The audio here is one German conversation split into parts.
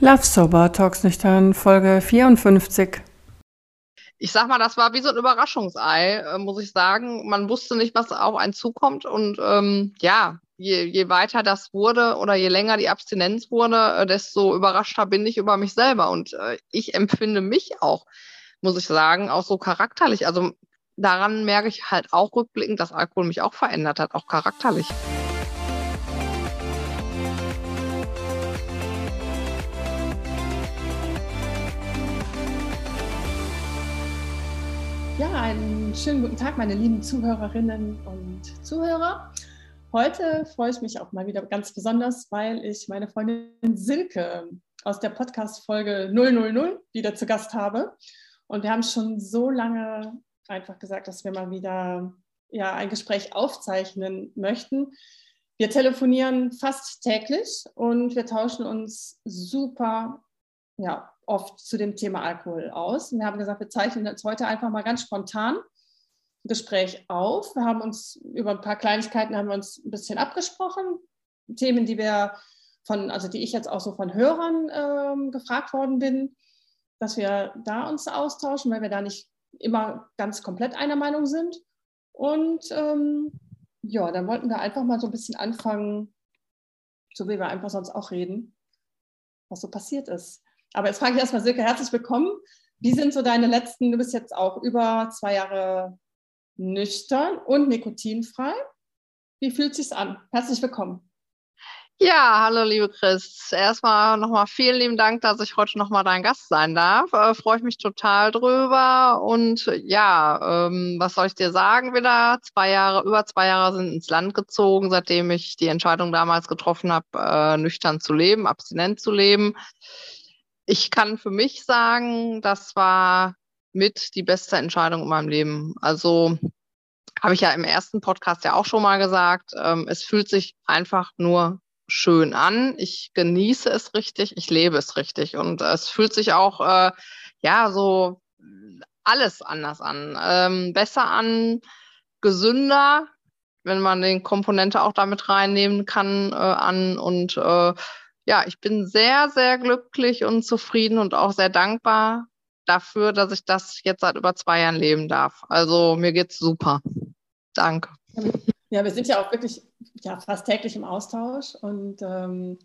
Love Sober Talks Nüchtern, Folge 54. Ich sag mal, das war wie so ein Überraschungsei, äh, muss ich sagen. Man wusste nicht, was auf einen zukommt. Und ähm, ja, je, je weiter das wurde oder je länger die Abstinenz wurde, äh, desto überraschter bin ich über mich selber. Und äh, ich empfinde mich auch, muss ich sagen, auch so charakterlich. Also daran merke ich halt auch rückblickend, dass Alkohol mich auch verändert hat, auch charakterlich. Einen schönen guten Tag, meine lieben Zuhörerinnen und Zuhörer. Heute freue ich mich auch mal wieder ganz besonders, weil ich meine Freundin Silke aus der Podcast-Folge 000 wieder zu Gast habe. Und wir haben schon so lange einfach gesagt, dass wir mal wieder ja, ein Gespräch aufzeichnen möchten. Wir telefonieren fast täglich und wir tauschen uns super ja, oft zu dem Thema Alkohol aus. Wir haben gesagt, wir zeichnen jetzt heute einfach mal ganz spontan ein Gespräch auf. Wir haben uns über ein paar Kleinigkeiten haben wir uns ein bisschen abgesprochen. Themen, die wir von, also die ich jetzt auch so von Hörern ähm, gefragt worden bin, dass wir da uns austauschen, weil wir da nicht immer ganz komplett einer Meinung sind. Und ähm, ja, dann wollten wir einfach mal so ein bisschen anfangen, so wie wir einfach sonst auch reden, was so passiert ist. Aber jetzt frage ich erstmal Silke, herzlich willkommen. Wie sind so deine letzten, du bist jetzt auch über zwei Jahre nüchtern und nikotinfrei. Wie fühlt sich an? Herzlich willkommen. Ja, hallo liebe Chris. Erstmal nochmal vielen lieben Dank, dass ich heute nochmal dein Gast sein darf. Äh, Freue ich mich total drüber. Und ja, ähm, was soll ich dir sagen wieder? Zwei Jahre, über zwei Jahre sind ins Land gezogen, seitdem ich die Entscheidung damals getroffen habe, äh, nüchtern zu leben, abstinent zu leben ich kann für mich sagen, das war mit die beste Entscheidung in meinem Leben. Also habe ich ja im ersten Podcast ja auch schon mal gesagt, ähm, es fühlt sich einfach nur schön an. Ich genieße es richtig, ich lebe es richtig und es fühlt sich auch äh, ja so alles anders an, ähm, besser an, gesünder, wenn man den Komponente auch damit reinnehmen kann äh, an und äh, ja, ich bin sehr, sehr glücklich und zufrieden und auch sehr dankbar dafür, dass ich das jetzt seit über zwei Jahren leben darf. Also mir geht's super. Danke. Ja, wir sind ja auch wirklich ja, fast täglich im Austausch und ähm,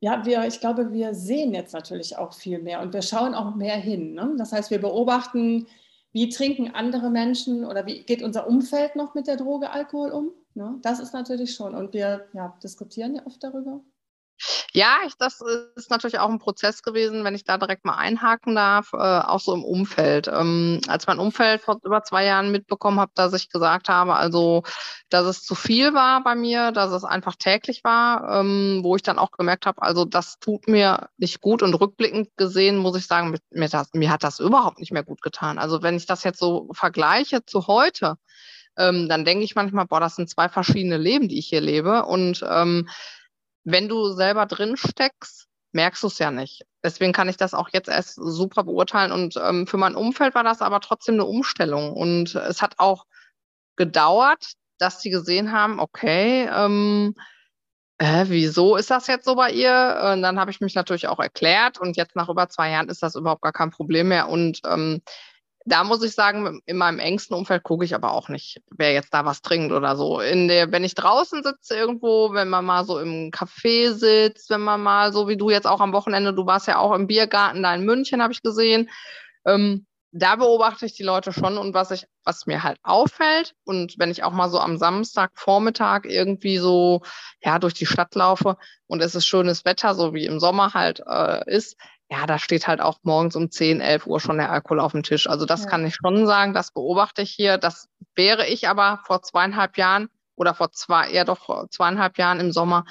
ja, wir, ich glaube, wir sehen jetzt natürlich auch viel mehr und wir schauen auch mehr hin. Ne? Das heißt, wir beobachten, wie trinken andere Menschen oder wie geht unser Umfeld noch mit der Droge Alkohol um. Ne? Das ist natürlich schon. Und wir ja, diskutieren ja oft darüber. Ja, ich, das ist natürlich auch ein Prozess gewesen, wenn ich da direkt mal einhaken darf, äh, auch so im Umfeld. Ähm, als mein Umfeld vor über zwei Jahren mitbekommen hat, dass ich gesagt habe, also, dass es zu viel war bei mir, dass es einfach täglich war, ähm, wo ich dann auch gemerkt habe, also das tut mir nicht gut und rückblickend gesehen muss ich sagen, mir, das, mir hat das überhaupt nicht mehr gut getan. Also wenn ich das jetzt so vergleiche zu heute, ähm, dann denke ich manchmal, boah, das sind zwei verschiedene Leben, die ich hier lebe und ähm, wenn du selber drin steckst, merkst du es ja nicht. Deswegen kann ich das auch jetzt erst super beurteilen. Und ähm, für mein Umfeld war das aber trotzdem eine Umstellung. Und es hat auch gedauert, dass sie gesehen haben, okay, ähm, äh, wieso ist das jetzt so bei ihr? Und dann habe ich mich natürlich auch erklärt. Und jetzt nach über zwei Jahren ist das überhaupt gar kein Problem mehr. Und ähm, da muss ich sagen, in meinem engsten Umfeld gucke ich aber auch nicht, wer jetzt da was trinkt oder so. Der, wenn ich draußen sitze irgendwo, wenn man mal so im Café sitzt, wenn man mal so wie du jetzt auch am Wochenende, du warst ja auch im Biergarten da in München, habe ich gesehen. Ähm, da beobachte ich die Leute schon und was ich, was mir halt auffällt und wenn ich auch mal so am Samstagvormittag irgendwie so ja durch die Stadt laufe und es ist schönes Wetter, so wie im Sommer halt äh, ist, ja, da steht halt auch morgens um 10, 11 Uhr schon der Alkohol auf dem Tisch. Also das ja. kann ich schon sagen, das beobachte ich hier. Das wäre ich aber vor zweieinhalb Jahren oder vor zwei, eher doch vor zweieinhalb Jahren im Sommer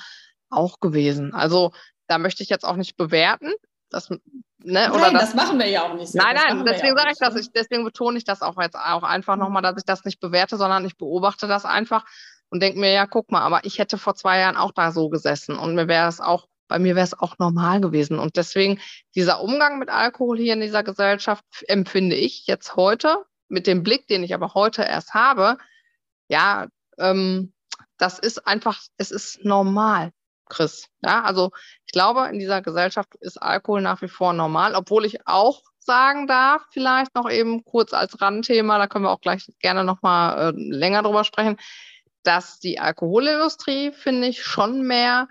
auch gewesen. Also da möchte ich jetzt auch nicht bewerten. Das, ne, nein, oder das, das machen wir ja auch nicht. So. Nein, nein, deswegen sage ich das. Ich, deswegen betone ich das auch jetzt auch einfach mhm. nochmal, dass ich das nicht bewerte, sondern ich beobachte das einfach und denke mir, ja, guck mal, aber ich hätte vor zwei Jahren auch da so gesessen und mir wäre es auch bei mir wäre es auch normal gewesen. Und deswegen dieser Umgang mit Alkohol hier in dieser Gesellschaft empfinde ich jetzt heute mit dem Blick, den ich aber heute erst habe, ja, ähm, das ist einfach, es ist normal Chris. Ja, also ich glaube, in dieser Gesellschaft ist Alkohol nach wie vor normal, obwohl ich auch sagen darf, vielleicht noch eben kurz als Randthema, da können wir auch gleich gerne nochmal äh, länger drüber sprechen, dass die Alkoholindustrie, finde ich, schon mehr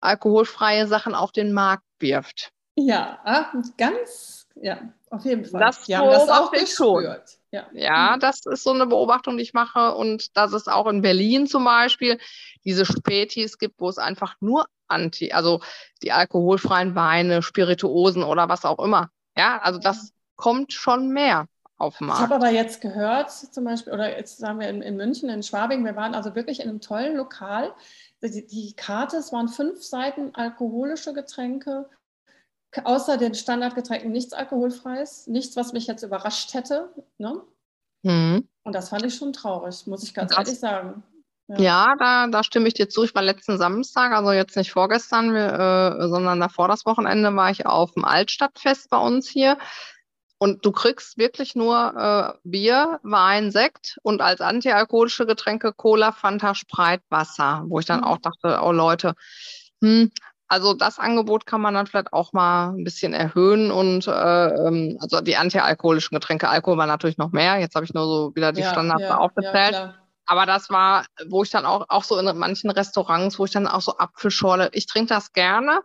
alkoholfreie Sachen auf den Markt wirft. Ja, ah, ganz, ja, auf jeden Fall. Das haben das auch gespürt. Schon. Ja. ja, das ist so eine Beobachtung, die ich mache. Und dass es auch in Berlin zum Beispiel diese Spätis gibt, wo es einfach nur Anti, also die alkoholfreien Weine, Spirituosen oder was auch immer. Ja, also das kommt schon mehr auf den Markt. Ich habe aber jetzt gehört, zum Beispiel, oder jetzt sagen wir in, in München, in Schwabing, wir waren also wirklich in einem tollen Lokal. Die, die Karte, es waren fünf Seiten alkoholische Getränke, außer den Standardgetränken nichts alkoholfreies, nichts, was mich jetzt überrascht hätte. Ne? Mhm. Und das fand ich schon traurig, muss ich ganz das, ehrlich sagen. Ja, ja da, da, stimme ich dir zu. Ich war letzten Samstag, also jetzt nicht vorgestern, äh, sondern davor das Wochenende, war ich auf dem Altstadtfest bei uns hier. Und du kriegst wirklich nur äh, Bier, Wein, Sekt und als antialkoholische Getränke Cola, Fanta, Sprite, Wasser, wo ich dann mhm. auch dachte, oh Leute, hm, also das Angebot kann man dann vielleicht auch mal ein bisschen erhöhen und äh, ähm, also die antialkoholischen Getränke, Alkohol war natürlich noch mehr. Jetzt habe ich nur so wieder die ja, Standards ja, aufgezählt. Ja, aber das war, wo ich dann auch, auch so in manchen Restaurants, wo ich dann auch so Apfelschorle, ich trinke das gerne,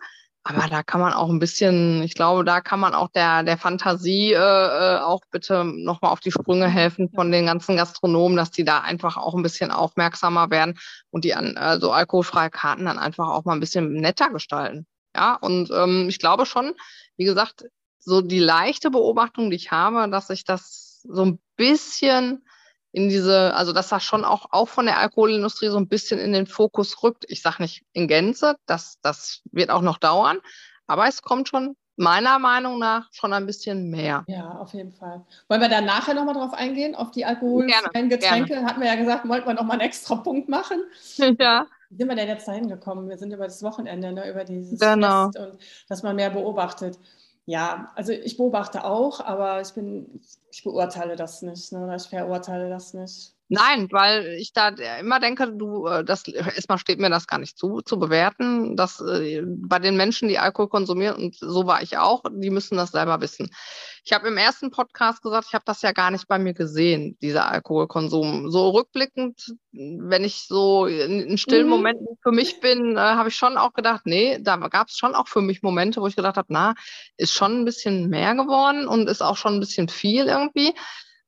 aber da kann man auch ein bisschen, ich glaube, da kann man auch der, der Fantasie äh, äh auch bitte nochmal auf die Sprünge helfen von den ganzen Gastronomen, dass die da einfach auch ein bisschen aufmerksamer werden und die an äh, so alkoholfreie Karten dann einfach auch mal ein bisschen netter gestalten. Ja, und ähm, ich glaube schon, wie gesagt, so die leichte Beobachtung, die ich habe, dass sich das so ein bisschen in diese, also dass das schon auch, auch von der Alkoholindustrie so ein bisschen in den Fokus rückt. Ich sage nicht in Gänze, das, das wird auch noch dauern, aber es kommt schon meiner Meinung nach schon ein bisschen mehr. Ja, auf jeden Fall. Wollen wir da nachher nochmal drauf eingehen, auf die alkoholfreien Getränke? Gerne. Hatten wir ja gesagt, wollten wir nochmal einen extra Punkt machen. Ja. Wie sind wir denn jetzt dahin gekommen? Wir sind über das Wochenende, ne, über dieses genau. Fest und dass man mehr beobachtet. Ja, also ich beobachte auch, aber ich bin, ich beurteile das nicht, ne? ich verurteile das nicht. Nein, weil ich da immer denke, du, äh, das erstmal steht mir das gar nicht zu, zu bewerten, dass äh, bei den Menschen, die Alkohol konsumieren, und so war ich auch, die müssen das selber wissen. Ich habe im ersten Podcast gesagt, ich habe das ja gar nicht bei mir gesehen, dieser Alkoholkonsum. So rückblickend, wenn ich so in, in stillen mhm. Momenten für mich bin, äh, habe ich schon auch gedacht, nee, da gab es schon auch für mich Momente, wo ich gedacht habe, na, ist schon ein bisschen mehr geworden und ist auch schon ein bisschen viel irgendwie.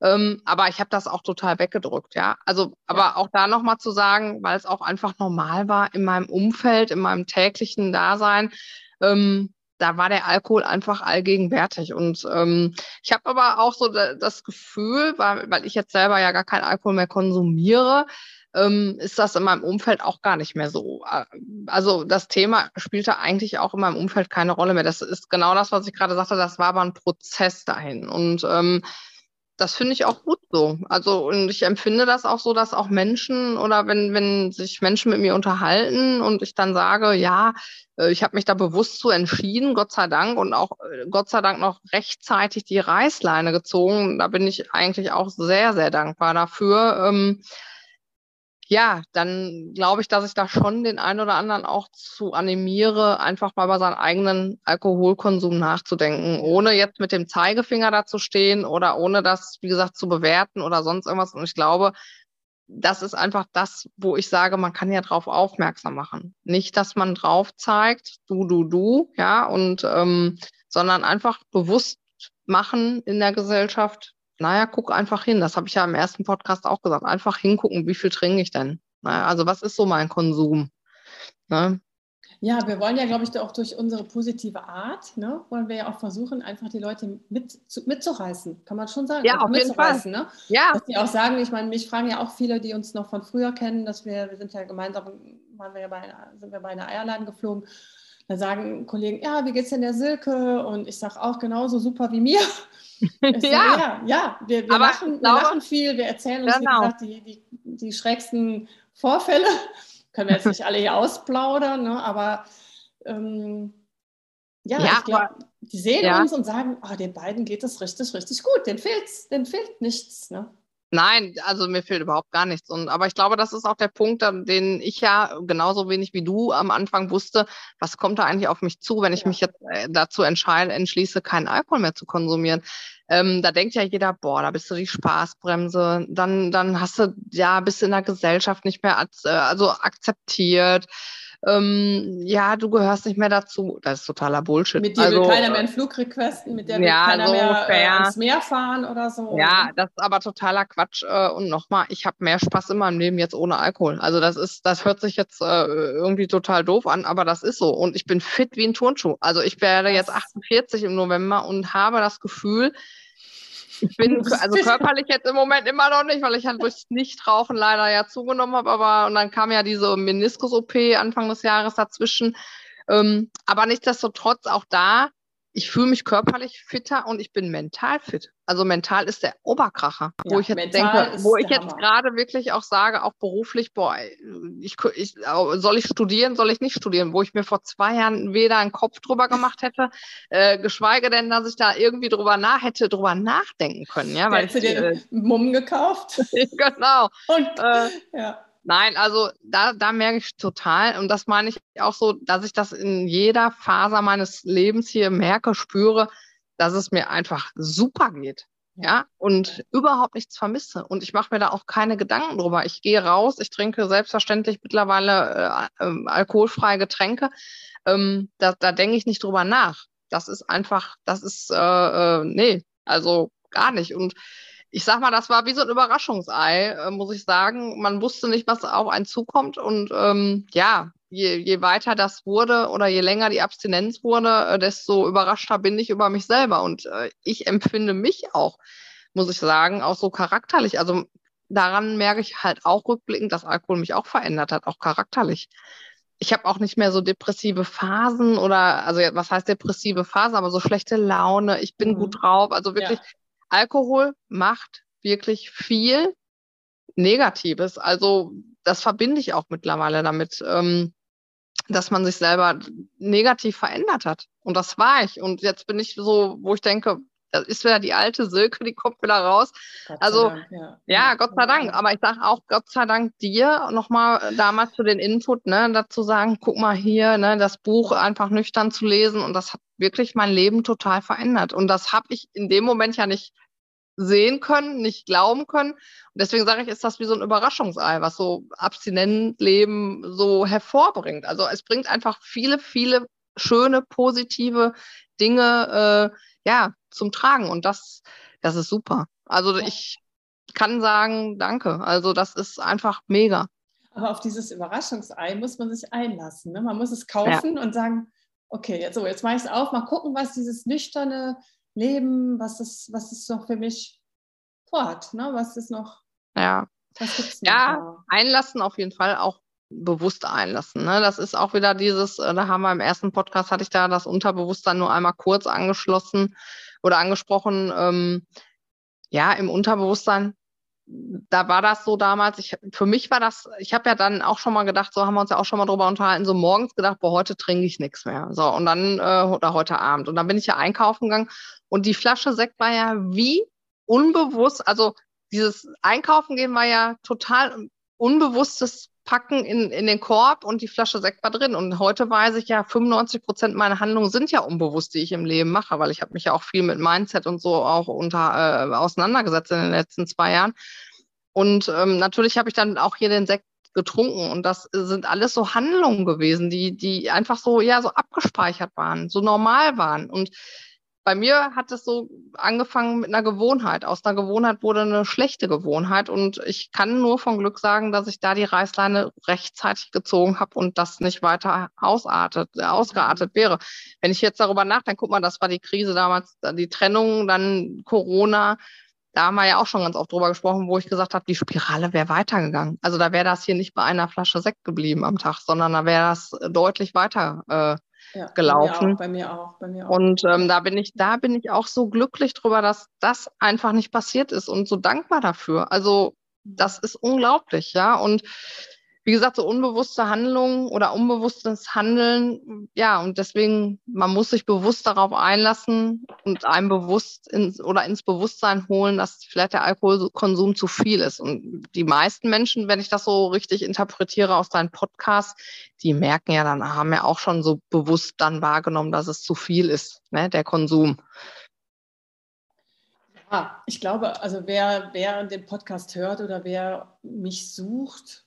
Ähm, aber ich habe das auch total weggedrückt, ja. Also, aber ja. auch da nochmal zu sagen, weil es auch einfach normal war in meinem Umfeld, in meinem täglichen Dasein, ähm, da war der Alkohol einfach allgegenwärtig. Und ähm, ich habe aber auch so das Gefühl, weil, weil ich jetzt selber ja gar keinen Alkohol mehr konsumiere, ähm, ist das in meinem Umfeld auch gar nicht mehr so. Äh, also das Thema spielte eigentlich auch in meinem Umfeld keine Rolle mehr. Das ist genau das, was ich gerade sagte, das war aber ein Prozess dahin. Und ähm, das finde ich auch gut so. Also, und ich empfinde das auch so, dass auch Menschen oder wenn, wenn sich Menschen mit mir unterhalten und ich dann sage, ja, äh, ich habe mich da bewusst zu entschieden, Gott sei Dank, und auch äh, Gott sei Dank noch rechtzeitig die Reißleine gezogen. Da bin ich eigentlich auch sehr, sehr dankbar dafür. Ähm, ja, dann glaube ich, dass ich da schon den einen oder anderen auch zu animiere, einfach mal über seinen eigenen Alkoholkonsum nachzudenken, ohne jetzt mit dem Zeigefinger da zu stehen oder ohne das, wie gesagt, zu bewerten oder sonst irgendwas. Und ich glaube, das ist einfach das, wo ich sage, man kann ja drauf aufmerksam machen. Nicht, dass man drauf zeigt, du, du, du, ja, und ähm, sondern einfach bewusst machen in der Gesellschaft, naja, guck einfach hin. Das habe ich ja im ersten Podcast auch gesagt. Einfach hingucken, wie viel trinke ich denn? Naja, also was ist so mein Konsum? Ne? Ja, wir wollen ja, glaube ich, auch durch unsere positive Art, ne, wollen wir ja auch versuchen, einfach die Leute mit, zu, mitzureißen, kann man schon sagen. Ja, auf jeden Fall. Ne? Ja. Dass die auch sagen, ich meine, mich fragen ja auch viele, die uns noch von früher kennen, dass wir, wir sind ja gemeinsam, waren wir ja bei, sind wir bei einer Eierladen geflogen. Da sagen Kollegen, ja, wie geht's denn der Silke? Und ich sage auch genauso super wie mir. ja. So, ja, ja, wir, wir, lachen, wir lachen viel, wir erzählen uns, genau. wie gesagt, die, die, die schrägsten Vorfälle. Können wir jetzt nicht alle hier ausplaudern, ne? aber ähm, ja, ja, ich glaube, die sehen ja. uns und sagen, oh, den beiden geht es richtig, richtig gut, den fehlt, den fehlt nichts. Ne? Nein, also mir fehlt überhaupt gar nichts. Und, aber ich glaube, das ist auch der Punkt, den ich ja genauso wenig wie du am Anfang wusste, was kommt da eigentlich auf mich zu, wenn ich ja. mich jetzt äh, dazu entscheide, entschließe, keinen Alkohol mehr zu konsumieren. Ähm, da denkt ja jeder, boah, da bist du die Spaßbremse, dann, dann hast du, ja, bist in der Gesellschaft nicht mehr äh, also akzeptiert ähm, ja, du gehörst nicht mehr dazu. Das ist totaler Bullshit. Mit dir also, will keiner mehr einen Flug requesten, mit der will ja, keiner so mehr äh, ans Meer fahren oder so. Ja, das ist aber totaler Quatsch. Äh, und nochmal, ich habe mehr Spaß in meinem Leben jetzt ohne Alkohol. Also das ist, das hört sich jetzt äh, irgendwie total doof an, aber das ist so. Und ich bin fit wie ein Turnschuh. Also ich werde jetzt 48 im November und habe das Gefühl, ich bin also körperlich jetzt im Moment immer noch nicht, weil ich halt durchs Nichtrauchen leider ja zugenommen habe. Aber und dann kam ja diese Meniskus-OP Anfang des Jahres dazwischen. Ähm, aber nichtsdestotrotz auch da ich fühle mich körperlich fitter und ich bin mental fit. Also mental ist der Oberkracher, ja, wo ich jetzt denke, wo ich jetzt gerade wirklich auch sage, auch beruflich, boah, ich, ich, soll ich studieren, soll ich nicht studieren, wo ich mir vor zwei Jahren weder einen Kopf drüber gemacht hätte, äh, geschweige denn, dass ich da irgendwie drüber nach hätte, drüber nachdenken können. Ja, weil Hättest du dir äh, Mumm gekauft? genau. Und, äh, ja. Nein, also da, da merke ich total, und das meine ich auch so, dass ich das in jeder Faser meines Lebens hier merke, spüre, dass es mir einfach super geht. Ja, und überhaupt nichts vermisse. Und ich mache mir da auch keine Gedanken drüber. Ich gehe raus, ich trinke selbstverständlich mittlerweile äh, äh, alkoholfreie Getränke. Ähm, da, da denke ich nicht drüber nach. Das ist einfach, das ist, äh, äh, nee, also gar nicht. Und ich sag mal, das war wie so ein Überraschungsei, äh, muss ich sagen. Man wusste nicht, was auf einen zukommt. Und ähm, ja, je, je weiter das wurde oder je länger die Abstinenz wurde, äh, desto überraschter bin ich über mich selber. Und äh, ich empfinde mich auch, muss ich sagen, auch so charakterlich. Also daran merke ich halt auch rückblickend, dass Alkohol mich auch verändert hat, auch charakterlich. Ich habe auch nicht mehr so depressive Phasen oder, also was heißt depressive Phasen, aber so schlechte Laune, ich bin mhm. gut drauf. Also wirklich, ja Alkohol macht wirklich viel Negatives. Also das verbinde ich auch mittlerweile damit, ähm, dass man sich selber negativ verändert hat. Und das war ich. Und jetzt bin ich so, wo ich denke, das ist wieder die alte Silke, die kommt wieder raus. Also Dank, ja. ja. Gott sei Dank. Aber ich sage auch Gott sei Dank dir nochmal damals zu den Input, ne, dazu sagen, guck mal hier, ne, das Buch einfach nüchtern zu lesen. Und das hat wirklich mein Leben total verändert. Und das habe ich in dem Moment ja nicht sehen können, nicht glauben können. Und deswegen sage ich, ist das wie so ein Überraschungsei, was so Abstinentleben so hervorbringt. Also es bringt einfach viele, viele schöne, positive Dinge äh, ja, zum Tragen. Und das, das ist super. Also ich kann sagen, danke. Also das ist einfach mega. Aber auf dieses Überraschungsei muss man sich einlassen. Ne? Man muss es kaufen ja. und sagen, okay, jetzt, so, jetzt mache ich es auf, mal gucken, was dieses nüchterne Leben, was es, was es noch für mich vorhat, ne? was ist noch, ja. noch ja, da? einlassen auf jeden Fall auch bewusst einlassen. Ne? Das ist auch wieder dieses, äh, da haben wir im ersten Podcast, hatte ich da das Unterbewusstsein nur einmal kurz angeschlossen oder angesprochen. Ähm, ja, im Unterbewusstsein da war das so damals, ich, für mich war das, ich habe ja dann auch schon mal gedacht, so haben wir uns ja auch schon mal drüber unterhalten, so morgens gedacht, boah, heute trinke ich nichts mehr. So, und dann, äh, oder heute Abend. Und dann bin ich ja einkaufen gegangen und die Flasche Sekt war ja wie unbewusst, also dieses Einkaufen gehen war ja total unbewusstes Packen in, in den Korb und die Flasche Sekt war drin. Und heute weiß ich ja, 95 Prozent meiner Handlungen sind ja unbewusst, die ich im Leben mache, weil ich habe mich ja auch viel mit Mindset und so auch unter, äh, auseinandergesetzt in den letzten zwei Jahren. Und ähm, natürlich habe ich dann auch hier den Sekt getrunken und das sind alles so Handlungen gewesen, die, die einfach so, ja, so abgespeichert waren, so normal waren. Und bei mir hat es so angefangen mit einer Gewohnheit. Aus einer Gewohnheit wurde eine schlechte Gewohnheit und ich kann nur von Glück sagen, dass ich da die Reißleine rechtzeitig gezogen habe und das nicht weiter ausartet, äh, ausgeartet wäre. Wenn ich jetzt darüber nachdenke, guck mal, das war die Krise damals, die Trennung, dann Corona. Da haben wir ja auch schon ganz oft drüber gesprochen, wo ich gesagt habe, die Spirale wäre weitergegangen. Also da wäre das hier nicht bei einer Flasche Sekt geblieben am Tag, sondern da wäre das deutlich weiter äh, ja, gelaufen. Bei mir auch, bei mir auch. Und ähm, da bin ich, da bin ich auch so glücklich drüber, dass das einfach nicht passiert ist und so dankbar dafür. Also das ist unglaublich, ja. Und wie gesagt, so unbewusste Handlungen oder unbewusstes Handeln, ja, und deswegen, man muss sich bewusst darauf einlassen und einem bewusst ins, oder ins Bewusstsein holen, dass vielleicht der Alkoholkonsum zu viel ist. Und die meisten Menschen, wenn ich das so richtig interpretiere aus deinem Podcast, die merken ja dann, haben ja auch schon so bewusst dann wahrgenommen, dass es zu viel ist, ne, der Konsum. Ja, ich glaube, also wer, wer den Podcast hört oder wer mich sucht,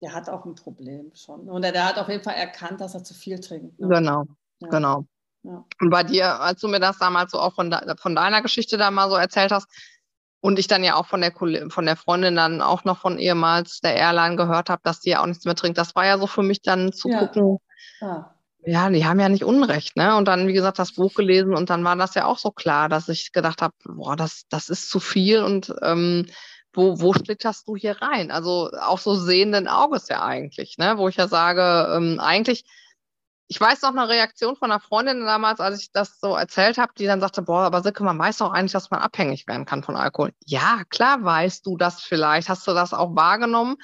der hat auch ein Problem schon. Und der, hat auf jeden Fall erkannt, dass er zu viel trinkt. Ne? Genau, ja. genau. Ja. Und bei dir, als du mir das damals so auch von, de von deiner Geschichte da mal so erzählt hast, und ich dann ja auch von der, von der Freundin dann auch noch von ehemals der Airline gehört habe, dass die ja auch nichts mehr trinkt. Das war ja so für mich dann zu ja. gucken. Ah. Ja, die haben ja nicht Unrecht, ne? Und dann, wie gesagt, das Buch gelesen und dann war das ja auch so klar, dass ich gedacht habe, boah, das, das ist zu viel und ähm, wo, wo schlitterst du hier rein? Also auch so sehenden Auges ja eigentlich, ne? wo ich ja sage, ähm, eigentlich, ich weiß noch eine Reaktion von einer Freundin damals, als ich das so erzählt habe, die dann sagte, boah, aber Silke, man weiß doch eigentlich, dass man abhängig werden kann von Alkohol. Ja, klar weißt du das vielleicht, hast du das auch wahrgenommen,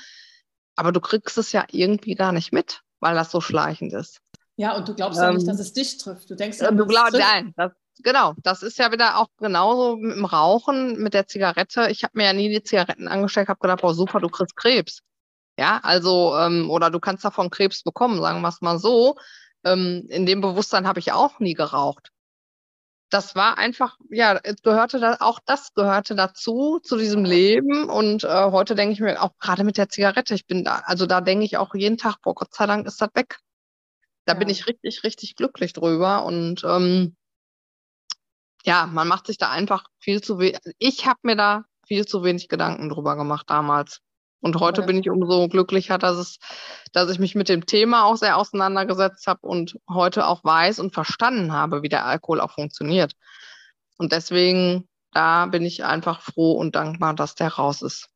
aber du kriegst es ja irgendwie gar nicht mit, weil das so schleichend ist. Ja, und du glaubst ja nicht, dass ähm, es dich trifft. Du denkst ja, du glaubst, nein, das, genau, das ist ja wieder auch genauso mit dem Rauchen, mit der Zigarette. Ich habe mir ja nie die Zigaretten angesteckt, habe gedacht, boah, super, du kriegst Krebs. Ja, also, ähm, oder du kannst davon Krebs bekommen, sagen wir es mal so. Ähm, in dem Bewusstsein habe ich auch nie geraucht. Das war einfach, ja, es gehörte da, auch das gehörte dazu, zu diesem Leben. Und äh, heute denke ich mir auch gerade mit der Zigarette, ich bin da, also da denke ich auch jeden Tag, boah, Gott sei Dank ist das weg. Da ja. bin ich richtig, richtig glücklich drüber. Und ähm, ja, man macht sich da einfach viel zu wenig. Ich habe mir da viel zu wenig Gedanken drüber gemacht damals. Und heute ja. bin ich umso glücklicher, dass es, dass ich mich mit dem Thema auch sehr auseinandergesetzt habe und heute auch weiß und verstanden habe, wie der Alkohol auch funktioniert. Und deswegen, da bin ich einfach froh und dankbar, dass der raus ist.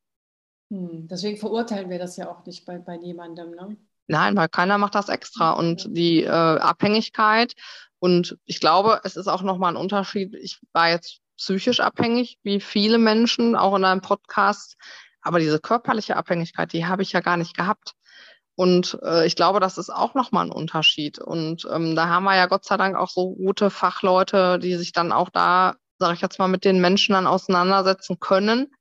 Hm, deswegen verurteilen wir das ja auch nicht bei, bei niemandem, ne? Nein, weil keiner macht das extra. Und die äh, Abhängigkeit und ich glaube, es ist auch nochmal ein Unterschied. Ich war jetzt psychisch abhängig, wie viele Menschen, auch in einem Podcast. Aber diese körperliche Abhängigkeit, die habe ich ja gar nicht gehabt. Und äh, ich glaube, das ist auch nochmal ein Unterschied. Und ähm, da haben wir ja Gott sei Dank auch so gute Fachleute, die sich dann auch da, sage ich jetzt mal, mit den Menschen dann auseinandersetzen können.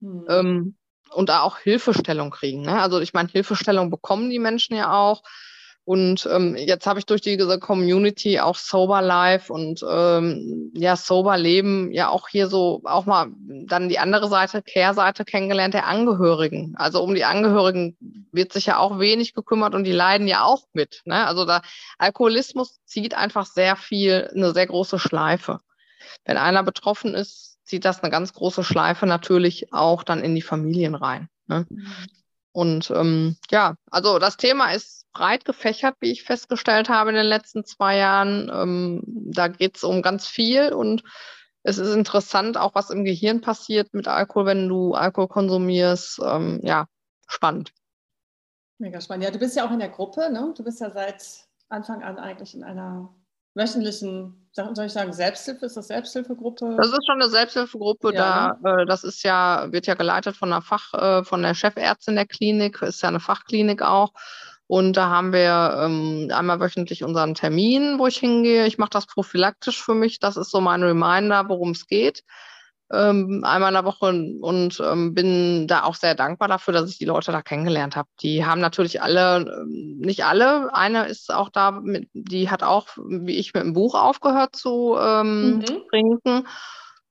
Mhm. Ähm, und da auch Hilfestellung kriegen. Ne? Also ich meine, Hilfestellung bekommen die Menschen ja auch. Und ähm, jetzt habe ich durch diese Community auch Sober Life und ähm, ja, Sober Leben ja auch hier so auch mal dann die andere Seite, Kehrseite kennengelernt der Angehörigen. Also um die Angehörigen wird sich ja auch wenig gekümmert und die leiden ja auch mit. Ne? Also da Alkoholismus zieht einfach sehr viel, eine sehr große Schleife. Wenn einer betroffen ist, zieht das eine ganz große Schleife natürlich auch dann in die Familien rein. Ne? Und ähm, ja, also das Thema ist breit gefächert, wie ich festgestellt habe in den letzten zwei Jahren. Ähm, da geht es um ganz viel und es ist interessant, auch was im Gehirn passiert mit Alkohol, wenn du Alkohol konsumierst. Ähm, ja, spannend. Mega spannend. Ja, du bist ja auch in der Gruppe, ne? Du bist ja seit Anfang an eigentlich in einer wöchentlichen, soll ich sagen, Selbsthilfe? Ist das Selbsthilfegruppe? Das ist schon eine Selbsthilfegruppe. Ja. Da, äh, das ist ja, wird ja geleitet von der Fach, äh, von der Chefärztin der Klinik, ist ja eine Fachklinik auch. Und da haben wir ähm, einmal wöchentlich unseren Termin, wo ich hingehe. Ich mache das prophylaktisch für mich. Das ist so mein Reminder, worum es geht ähm, einmal in der Woche und ähm, bin da auch sehr dankbar dafür, dass ich die Leute da kennengelernt habe. Die haben natürlich alle, ähm, nicht alle, eine ist auch da, mit, die hat auch, wie ich, mit dem Buch aufgehört zu ähm, mhm. trinken.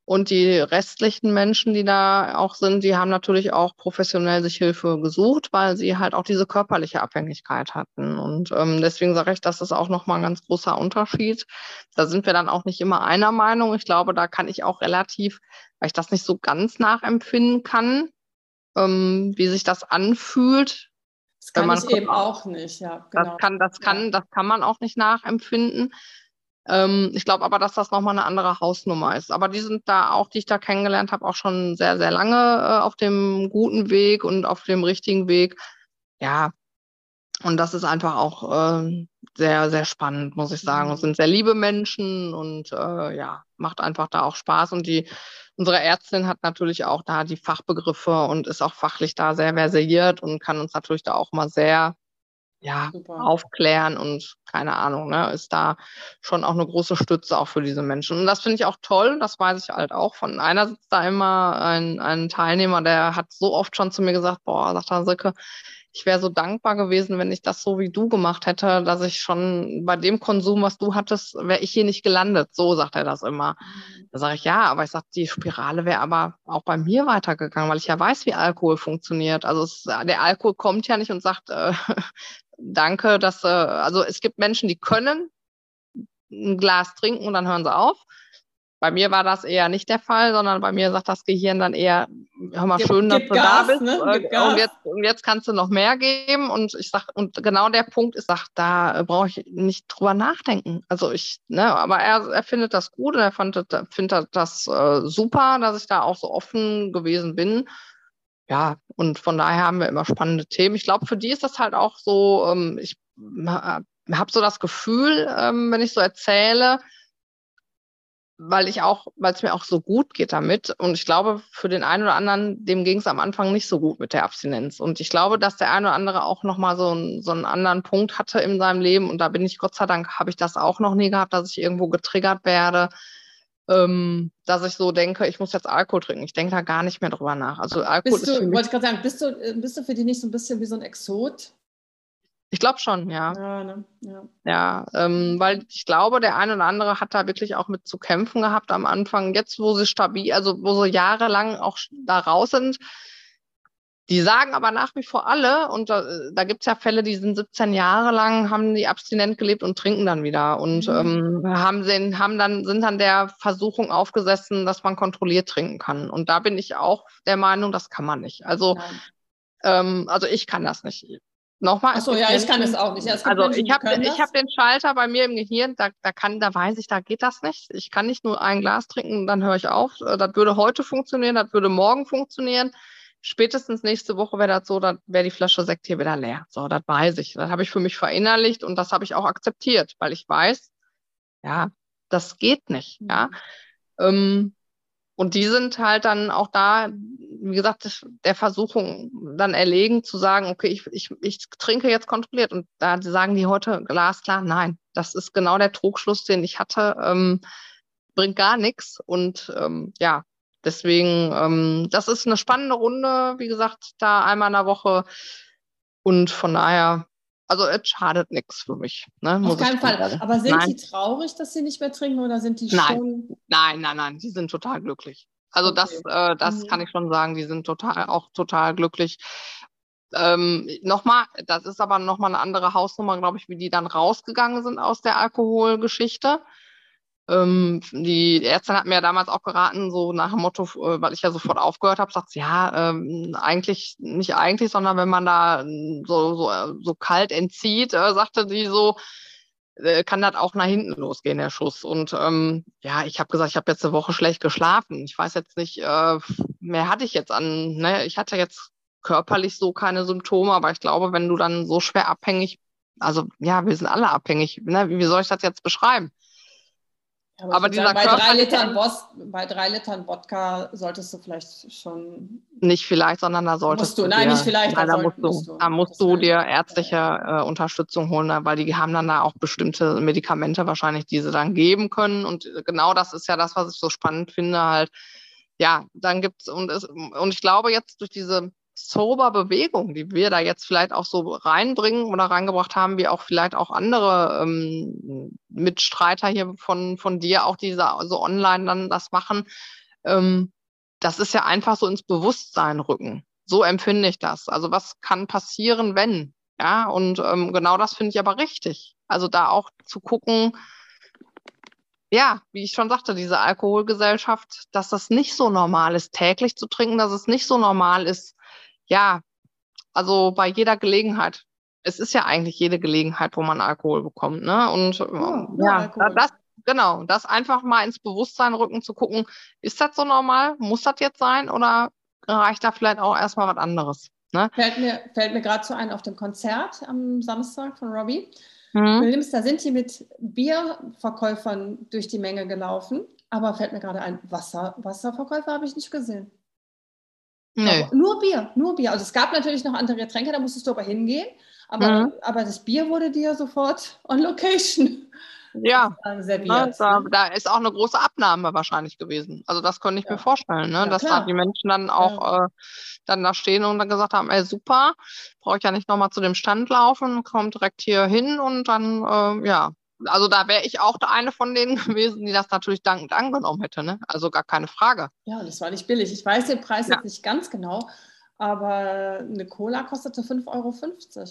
Und die restlichen Menschen, die da auch sind, die haben natürlich auch professionell sich Hilfe gesucht, weil sie halt auch diese körperliche Abhängigkeit hatten. Und ähm, deswegen sage ich, das ist auch nochmal ein ganz großer Unterschied. Da sind wir dann auch nicht immer einer Meinung. Ich glaube, da kann ich auch relativ, weil ich das nicht so ganz nachempfinden kann, ähm, wie sich das anfühlt. Das kann ich eben auch nicht, ja. Genau. Das kann, das kann, das kann man auch nicht nachempfinden. Ähm, ich glaube aber, dass das nochmal eine andere Hausnummer ist. Aber die sind da auch, die ich da kennengelernt habe, auch schon sehr, sehr lange äh, auf dem guten Weg und auf dem richtigen Weg. Ja, Und das ist einfach auch äh, sehr, sehr spannend, muss ich sagen. Es mhm. sind sehr liebe Menschen und äh, ja, macht einfach da auch Spaß. Und die, unsere Ärztin hat natürlich auch da die Fachbegriffe und ist auch fachlich da sehr versiert und kann uns natürlich da auch mal sehr ja, aufklären und keine Ahnung, ne, ist da schon auch eine große Stütze auch für diese Menschen. Und das finde ich auch toll, das weiß ich halt auch. Von einer sitzt da immer ein, ein Teilnehmer, der hat so oft schon zu mir gesagt, boah, sagt er, Silke, ich wäre so dankbar gewesen, wenn ich das so wie du gemacht hätte, dass ich schon bei dem Konsum, was du hattest, wäre ich hier nicht gelandet. So sagt er das immer. Mhm. Da sage ich, ja, aber ich sage, die Spirale wäre aber auch bei mir weitergegangen, weil ich ja weiß, wie Alkohol funktioniert. Also es, der Alkohol kommt ja nicht und sagt, äh, danke, dass, äh, also es gibt Menschen, die können ein Glas trinken und dann hören sie auf. Bei mir war das eher nicht der Fall, sondern bei mir sagt das Gehirn dann eher, hör mal, gib, schön, dass du Gas, da bist. Ne? Und, jetzt, und jetzt kannst du noch mehr geben. Und ich sag, und genau der Punkt ist, sag, da brauche ich nicht drüber nachdenken. Also ich, ne, aber er, er findet das gut und er fand, findet das äh, super, dass ich da auch so offen gewesen bin ja, und von daher haben wir immer spannende Themen. Ich glaube, für die ist das halt auch so, ähm, ich habe so das Gefühl, ähm, wenn ich so erzähle, weil ich auch, weil es mir auch so gut geht damit. Und ich glaube, für den einen oder anderen, dem ging es am Anfang nicht so gut mit der Abstinenz. Und ich glaube, dass der eine oder andere auch nochmal so, so einen anderen Punkt hatte in seinem Leben. Und da bin ich, Gott sei Dank, habe ich das auch noch nie gehabt, dass ich irgendwo getriggert werde ähm, dass ich so denke, ich muss jetzt Alkohol trinken. Ich denke da gar nicht mehr drüber nach. Also Alkohol bist du, ist für mich, wollte ich gerade sagen, bist du, äh, bist du für die nicht so ein bisschen wie so ein Exot? Ich glaube schon, ja. Ja, ne? ja. ja ähm, weil ich glaube, der eine oder andere hat da wirklich auch mit zu kämpfen gehabt am Anfang. Jetzt, wo sie stabil, also wo sie jahrelang auch da raus sind, die sagen aber nach wie vor alle, und da, da gibt es ja Fälle, die sind 17 Jahre lang, haben die abstinent gelebt und trinken dann wieder und mhm. ähm, haben, den, haben dann, sind dann der Versuchung aufgesessen, dass man kontrolliert trinken kann. Und da bin ich auch der Meinung, das kann man nicht. Also, ähm, also ich kann das nicht. Nochmal. Achso, ja, ich kann es auch nicht. also Menschen, ich habe hab den Schalter bei mir im Gehirn, da, da kann, da weiß ich, da geht das nicht. Ich kann nicht nur ein Glas trinken, dann höre ich auf. Das würde heute funktionieren, das würde morgen funktionieren spätestens nächste Woche wäre das so, dann wäre die Flasche Sekt hier wieder leer. So, das weiß ich. Das habe ich für mich verinnerlicht und das habe ich auch akzeptiert, weil ich weiß, ja, das geht nicht. Mhm. Ja. Ähm, und die sind halt dann auch da, wie gesagt, der Versuchung dann erlegen zu sagen, okay, ich, ich, ich trinke jetzt kontrolliert. Und da sagen die heute glasklar, nein, das ist genau der Trugschluss, den ich hatte, ähm, bringt gar nichts. Und ähm, ja, Deswegen, ähm, das ist eine spannende Runde, wie gesagt, da einmal in der Woche. Und von daher, also es schadet nichts für mich. Ne, Auf keinen Fall. Sagen. Aber sind nein. die traurig, dass sie nicht mehr trinken oder sind die nein. schon? Nein, nein, nein, die sind total glücklich. Also okay. das, äh, das mhm. kann ich schon sagen, die sind total auch total glücklich. Ähm, nochmal, das ist aber nochmal eine andere Hausnummer, glaube ich, wie die dann rausgegangen sind aus der Alkoholgeschichte. Ähm, die Ärztin hat mir ja damals auch geraten, so nach dem Motto, äh, weil ich ja sofort aufgehört habe, sagt sie, ja, ähm, eigentlich, nicht eigentlich, sondern wenn man da hm, so, so, äh, so kalt entzieht, äh, sagte sie so, äh, kann das auch nach hinten losgehen, der Schuss. Und ähm, ja, ich habe gesagt, ich habe jetzt eine Woche schlecht geschlafen. Ich weiß jetzt nicht, äh, mehr hatte ich jetzt an, ne? ich hatte jetzt körperlich so keine Symptome, aber ich glaube, wenn du dann so schwer abhängig, also ja, wir sind alle abhängig, ne? wie soll ich das jetzt beschreiben? Aber, aber dieser bei, drei Litern Boss, bei drei Litern Wodka solltest du vielleicht schon. Nicht vielleicht, sondern da solltest du. Nein, dir, nicht vielleicht. Nein, da, musst du, musst du, da musst du dir ärztliche äh, Unterstützung holen, weil die haben dann da auch bestimmte Medikamente wahrscheinlich, die sie dann geben können. Und genau das ist ja das, was ich so spannend finde, halt. Ja, dann gibt's und es, und ich glaube jetzt durch diese sober Bewegung, die wir da jetzt vielleicht auch so reinbringen oder reingebracht haben, wie auch vielleicht auch andere ähm, Mitstreiter hier von, von dir, auch diese so online dann das machen, ähm, das ist ja einfach so ins Bewusstsein rücken. So empfinde ich das. Also was kann passieren, wenn? Ja, und ähm, genau das finde ich aber richtig. Also da auch zu gucken, ja, wie ich schon sagte, diese Alkoholgesellschaft, dass das nicht so normal ist, täglich zu trinken, dass es nicht so normal ist, ja, also bei jeder Gelegenheit. Es ist ja eigentlich jede Gelegenheit, wo man Alkohol bekommt, ne? Und oh, ja, ja das, genau, das einfach mal ins Bewusstsein rücken, zu gucken, ist das so normal? Muss das jetzt sein oder reicht da vielleicht auch erstmal was anderes? Ne? Fällt mir, fällt mir gerade so ein auf dem Konzert am Samstag von Robbie. Mhm. Williams, da sind die mit Bierverkäufern durch die Menge gelaufen. Aber fällt mir gerade ein, Wasser, Wasserverkäufer habe ich nicht gesehen. Nee. Nur Bier, nur Bier. Also es gab natürlich noch andere Getränke, da musstest du aber hingehen. Aber, mhm. aber das Bier wurde dir sofort on location ja, serviert. Da, ne? da, ist auch eine große Abnahme wahrscheinlich gewesen. Also das könnte ich ja. mir vorstellen, ne? Ja, dass klar. da die Menschen dann auch ja. äh, dann da stehen und dann gesagt haben, ey super, brauche ich ja nicht nochmal zu dem Stand laufen, kommt direkt hier hin und dann, äh, ja. Also da wäre ich auch eine von denen gewesen, die das natürlich dankend angenommen hätte. Ne? Also gar keine Frage. Ja, das war nicht billig. Ich weiß den Preis jetzt nicht ganz genau, aber eine Cola kostete 5,50 Euro.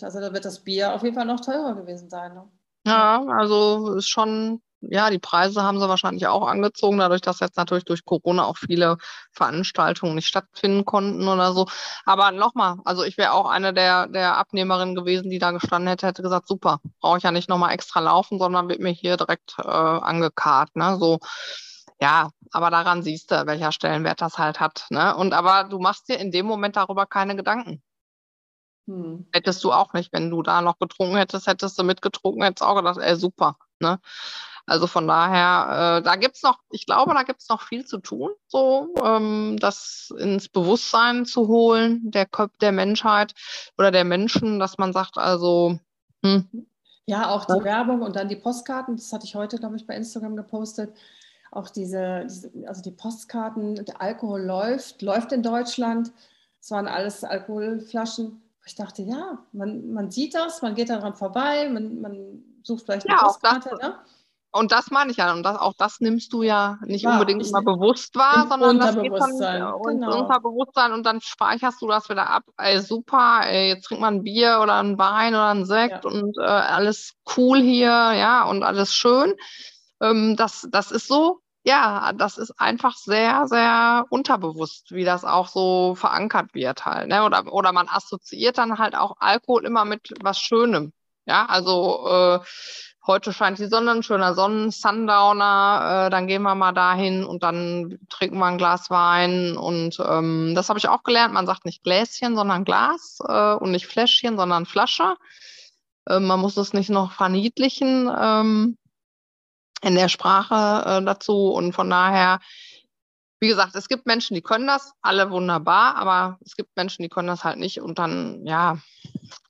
Also da wird das Bier auf jeden Fall noch teurer gewesen sein. Ne? Ja, also ist schon, ja, die Preise haben sie wahrscheinlich auch angezogen, dadurch, dass jetzt natürlich durch Corona auch viele Veranstaltungen nicht stattfinden konnten oder so. Aber nochmal, also ich wäre auch eine der, der Abnehmerinnen gewesen, die da gestanden hätte, hätte gesagt, super, brauche ich ja nicht nochmal extra laufen, sondern wird mir hier direkt äh, angekarrt. Ne? So, ja, aber daran siehst du, welcher Stellenwert das halt hat. Ne? Und aber du machst dir in dem Moment darüber keine Gedanken. Hm. Hättest du auch nicht, wenn du da noch getrunken hättest, hättest du mitgetrunken, hättest auch gedacht, ey, super. Ne? Also von daher, äh, da gibt es noch, ich glaube, da gibt es noch viel zu tun, so ähm, das ins Bewusstsein zu holen, der Köpfe der Menschheit oder der Menschen, dass man sagt, also hm. Ja, auch die. Werbung und dann die Postkarten, das hatte ich heute, glaube ich, bei Instagram gepostet. Auch diese, diese, also die Postkarten, der Alkohol läuft, läuft in Deutschland. Es waren alles Alkoholflaschen ich dachte, ja, man, man sieht das, man geht daran vorbei, man, man sucht vielleicht eine ja, Postkarte. Ne? Und das meine ich ja. Und das, auch das nimmst du ja nicht ja, unbedingt immer bewusst wahr, sondern das geht dann genau. Unterbewusstsein und dann speicherst du das wieder ab. Ey, super, ey, jetzt trinkt man ein Bier oder ein Wein oder ein Sekt ja. und äh, alles cool hier, ja, und alles schön. Ähm, das, das ist so ja, das ist einfach sehr, sehr unterbewusst, wie das auch so verankert wird halt. Ne? Oder, oder man assoziiert dann halt auch Alkohol immer mit was Schönem. Ja, also äh, heute scheint die Sonne, ein schöner Sonnen, Sundowner, äh, dann gehen wir mal dahin und dann trinken wir ein Glas Wein. Und ähm, das habe ich auch gelernt. Man sagt nicht Gläschen, sondern Glas äh, und nicht Fläschchen, sondern Flasche. Äh, man muss es nicht noch verniedlichen. Ähm, in der Sprache äh, dazu. Und von daher, wie gesagt, es gibt Menschen, die können das, alle wunderbar, aber es gibt Menschen, die können das halt nicht. Und dann, ja,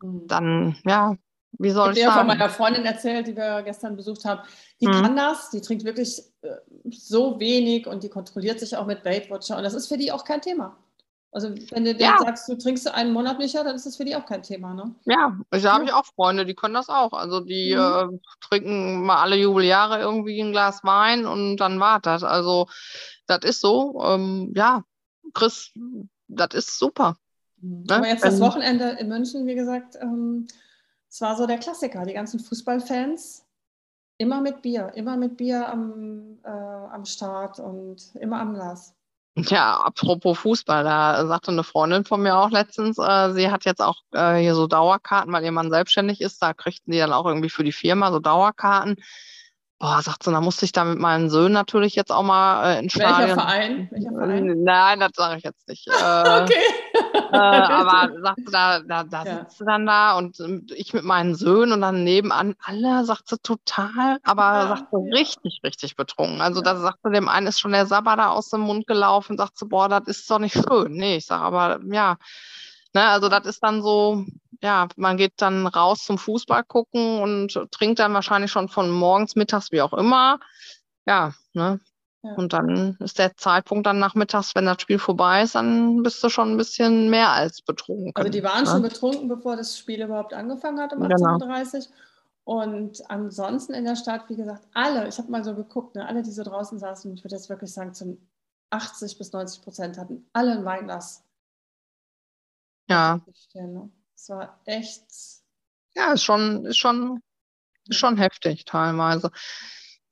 dann, ja, wie soll ich, ich habe von meiner Freundin erzählt, die wir gestern besucht haben. Die mhm. kann das, die trinkt wirklich äh, so wenig und die kontrolliert sich auch mit Weight Watcher. Und das ist für die auch kein Thema. Also wenn du ja. sagst, du trinkst einen Monat nicht, dann ist das für die auch kein Thema, ne? Ja, ich habe ich auch Freunde, die können das auch. Also die mhm. äh, trinken mal alle Jubeljahre irgendwie ein Glas Wein und dann war das. Also das ist so. Ähm, ja, Chris, das ist super. Mhm. Ne? Aber jetzt das Wochenende in München, wie gesagt, ähm, es war so der Klassiker. Die ganzen Fußballfans immer mit Bier, immer mit Bier am, äh, am Start und immer am Glas. Ja, apropos Fußball, da sagte eine Freundin von mir auch letztens, äh, sie hat jetzt auch äh, hier so Dauerkarten, weil ihr Mann selbstständig ist, da kriegten die dann auch irgendwie für die Firma so Dauerkarten. Boah, sagt sie, da musste ich da mit meinen Söhnen natürlich jetzt auch mal äh, ins Welcher Stadion. Verein? Welcher Verein? Nein, das sage ich jetzt nicht. Äh, okay. Äh, aber sagt sie, da, da, da ja. sitzt sie dann da und ich mit meinen Söhnen und dann nebenan alle, sagt sie total, aber ja, sagt sie ja. richtig, richtig betrunken. Also da sagt sie, dem einen ist schon der Sabber da aus dem Mund gelaufen, sagt sie, boah, das ist doch nicht schön. Nee, ich sage, aber ja, Ne, also das ist dann so, ja, man geht dann raus zum Fußball gucken und trinkt dann wahrscheinlich schon von morgens, mittags, wie auch immer. Ja, ne? Ja. Und dann ist der Zeitpunkt dann nachmittags, wenn das Spiel vorbei ist, dann bist du schon ein bisschen mehr als betrunken. Also die waren ne? schon betrunken, bevor das Spiel überhaupt angefangen hat um 18.30 Uhr. Genau. Und ansonsten in der Stadt, wie gesagt, alle, ich habe mal so geguckt, ne, alle, die so draußen saßen, ich würde jetzt wirklich sagen, zum 80 bis 90 Prozent hatten alle ein Weinglas ja. Es war echt. Ja, ist schon, ist schon, ist schon heftig teilweise.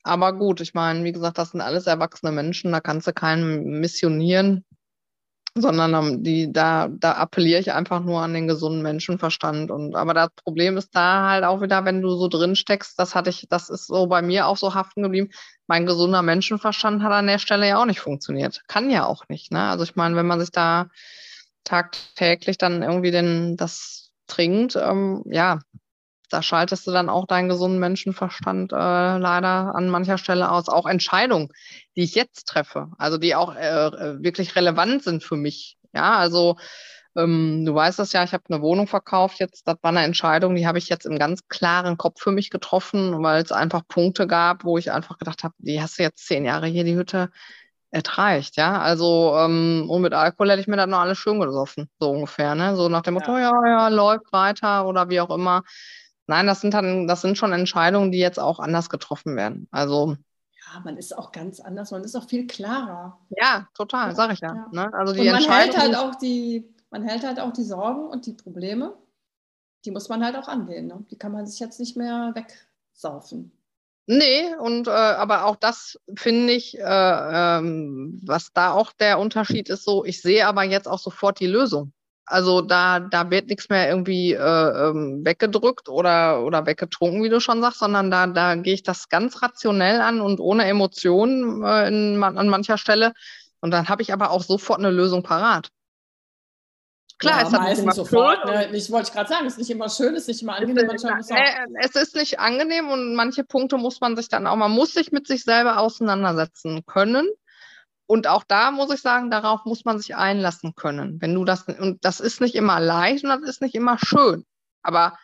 Aber gut, ich meine, wie gesagt, das sind alles erwachsene Menschen, da kannst du keinen missionieren, sondern die, da, da appelliere ich einfach nur an den gesunden Menschenverstand. Und aber das Problem ist da halt auch wieder, wenn du so drin steckst, das hatte ich, das ist so bei mir auch so haften geblieben. Mein gesunder Menschenverstand hat an der Stelle ja auch nicht funktioniert. Kann ja auch nicht. Ne? Also ich meine, wenn man sich da tagtäglich dann irgendwie den, das trinkt, ähm, ja, da schaltest du dann auch deinen gesunden Menschenverstand äh, leider an mancher Stelle aus. Auch Entscheidungen, die ich jetzt treffe, also die auch äh, äh wirklich relevant sind für mich. Ja, also ähm, du weißt es ja, ich habe eine Wohnung verkauft jetzt. Das war eine Entscheidung, die habe ich jetzt im ganz klaren Kopf für mich getroffen, weil es einfach Punkte gab, wo ich einfach gedacht habe, die hast du jetzt zehn Jahre hier, die Hütte, es reicht, ja. Also, ähm, und mit Alkohol hätte ich mir dann noch alles schön gesoffen, so ungefähr, ne? So nach dem Motto, ja, ja, ja läuft weiter oder wie auch immer. Nein, das sind dann, das sind schon Entscheidungen, die jetzt auch anders getroffen werden. Also. Ja, man ist auch ganz anders, man ist auch viel klarer. Ja, total, sage ich ja. ja. Ne? Also die und man hält halt auch die, man hält halt auch die Sorgen und die Probleme, die muss man halt auch angehen. Ne? Die kann man sich jetzt nicht mehr wegsaufen. Nee, und äh, aber auch das finde ich, äh, ähm, was da auch der Unterschied ist, so, ich sehe aber jetzt auch sofort die Lösung. Also da, da wird nichts mehr irgendwie äh, ähm, weggedrückt oder, oder weggetrunken, wie du schon sagst, sondern da, da gehe ich das ganz rationell an und ohne Emotionen äh, in, an mancher Stelle. Und dann habe ich aber auch sofort eine Lösung parat. Klar, ja, es meistens nicht sofort. Ne? Ich wollte gerade sagen, es ist nicht immer schön, es ist nicht immer angenehm. Es ist, nee, es ist nicht angenehm und manche Punkte muss man sich dann auch, man muss sich mit sich selber auseinandersetzen können. Und auch da muss ich sagen, darauf muss man sich einlassen können. Wenn du das, und das ist nicht immer leicht und das ist nicht immer schön. Aber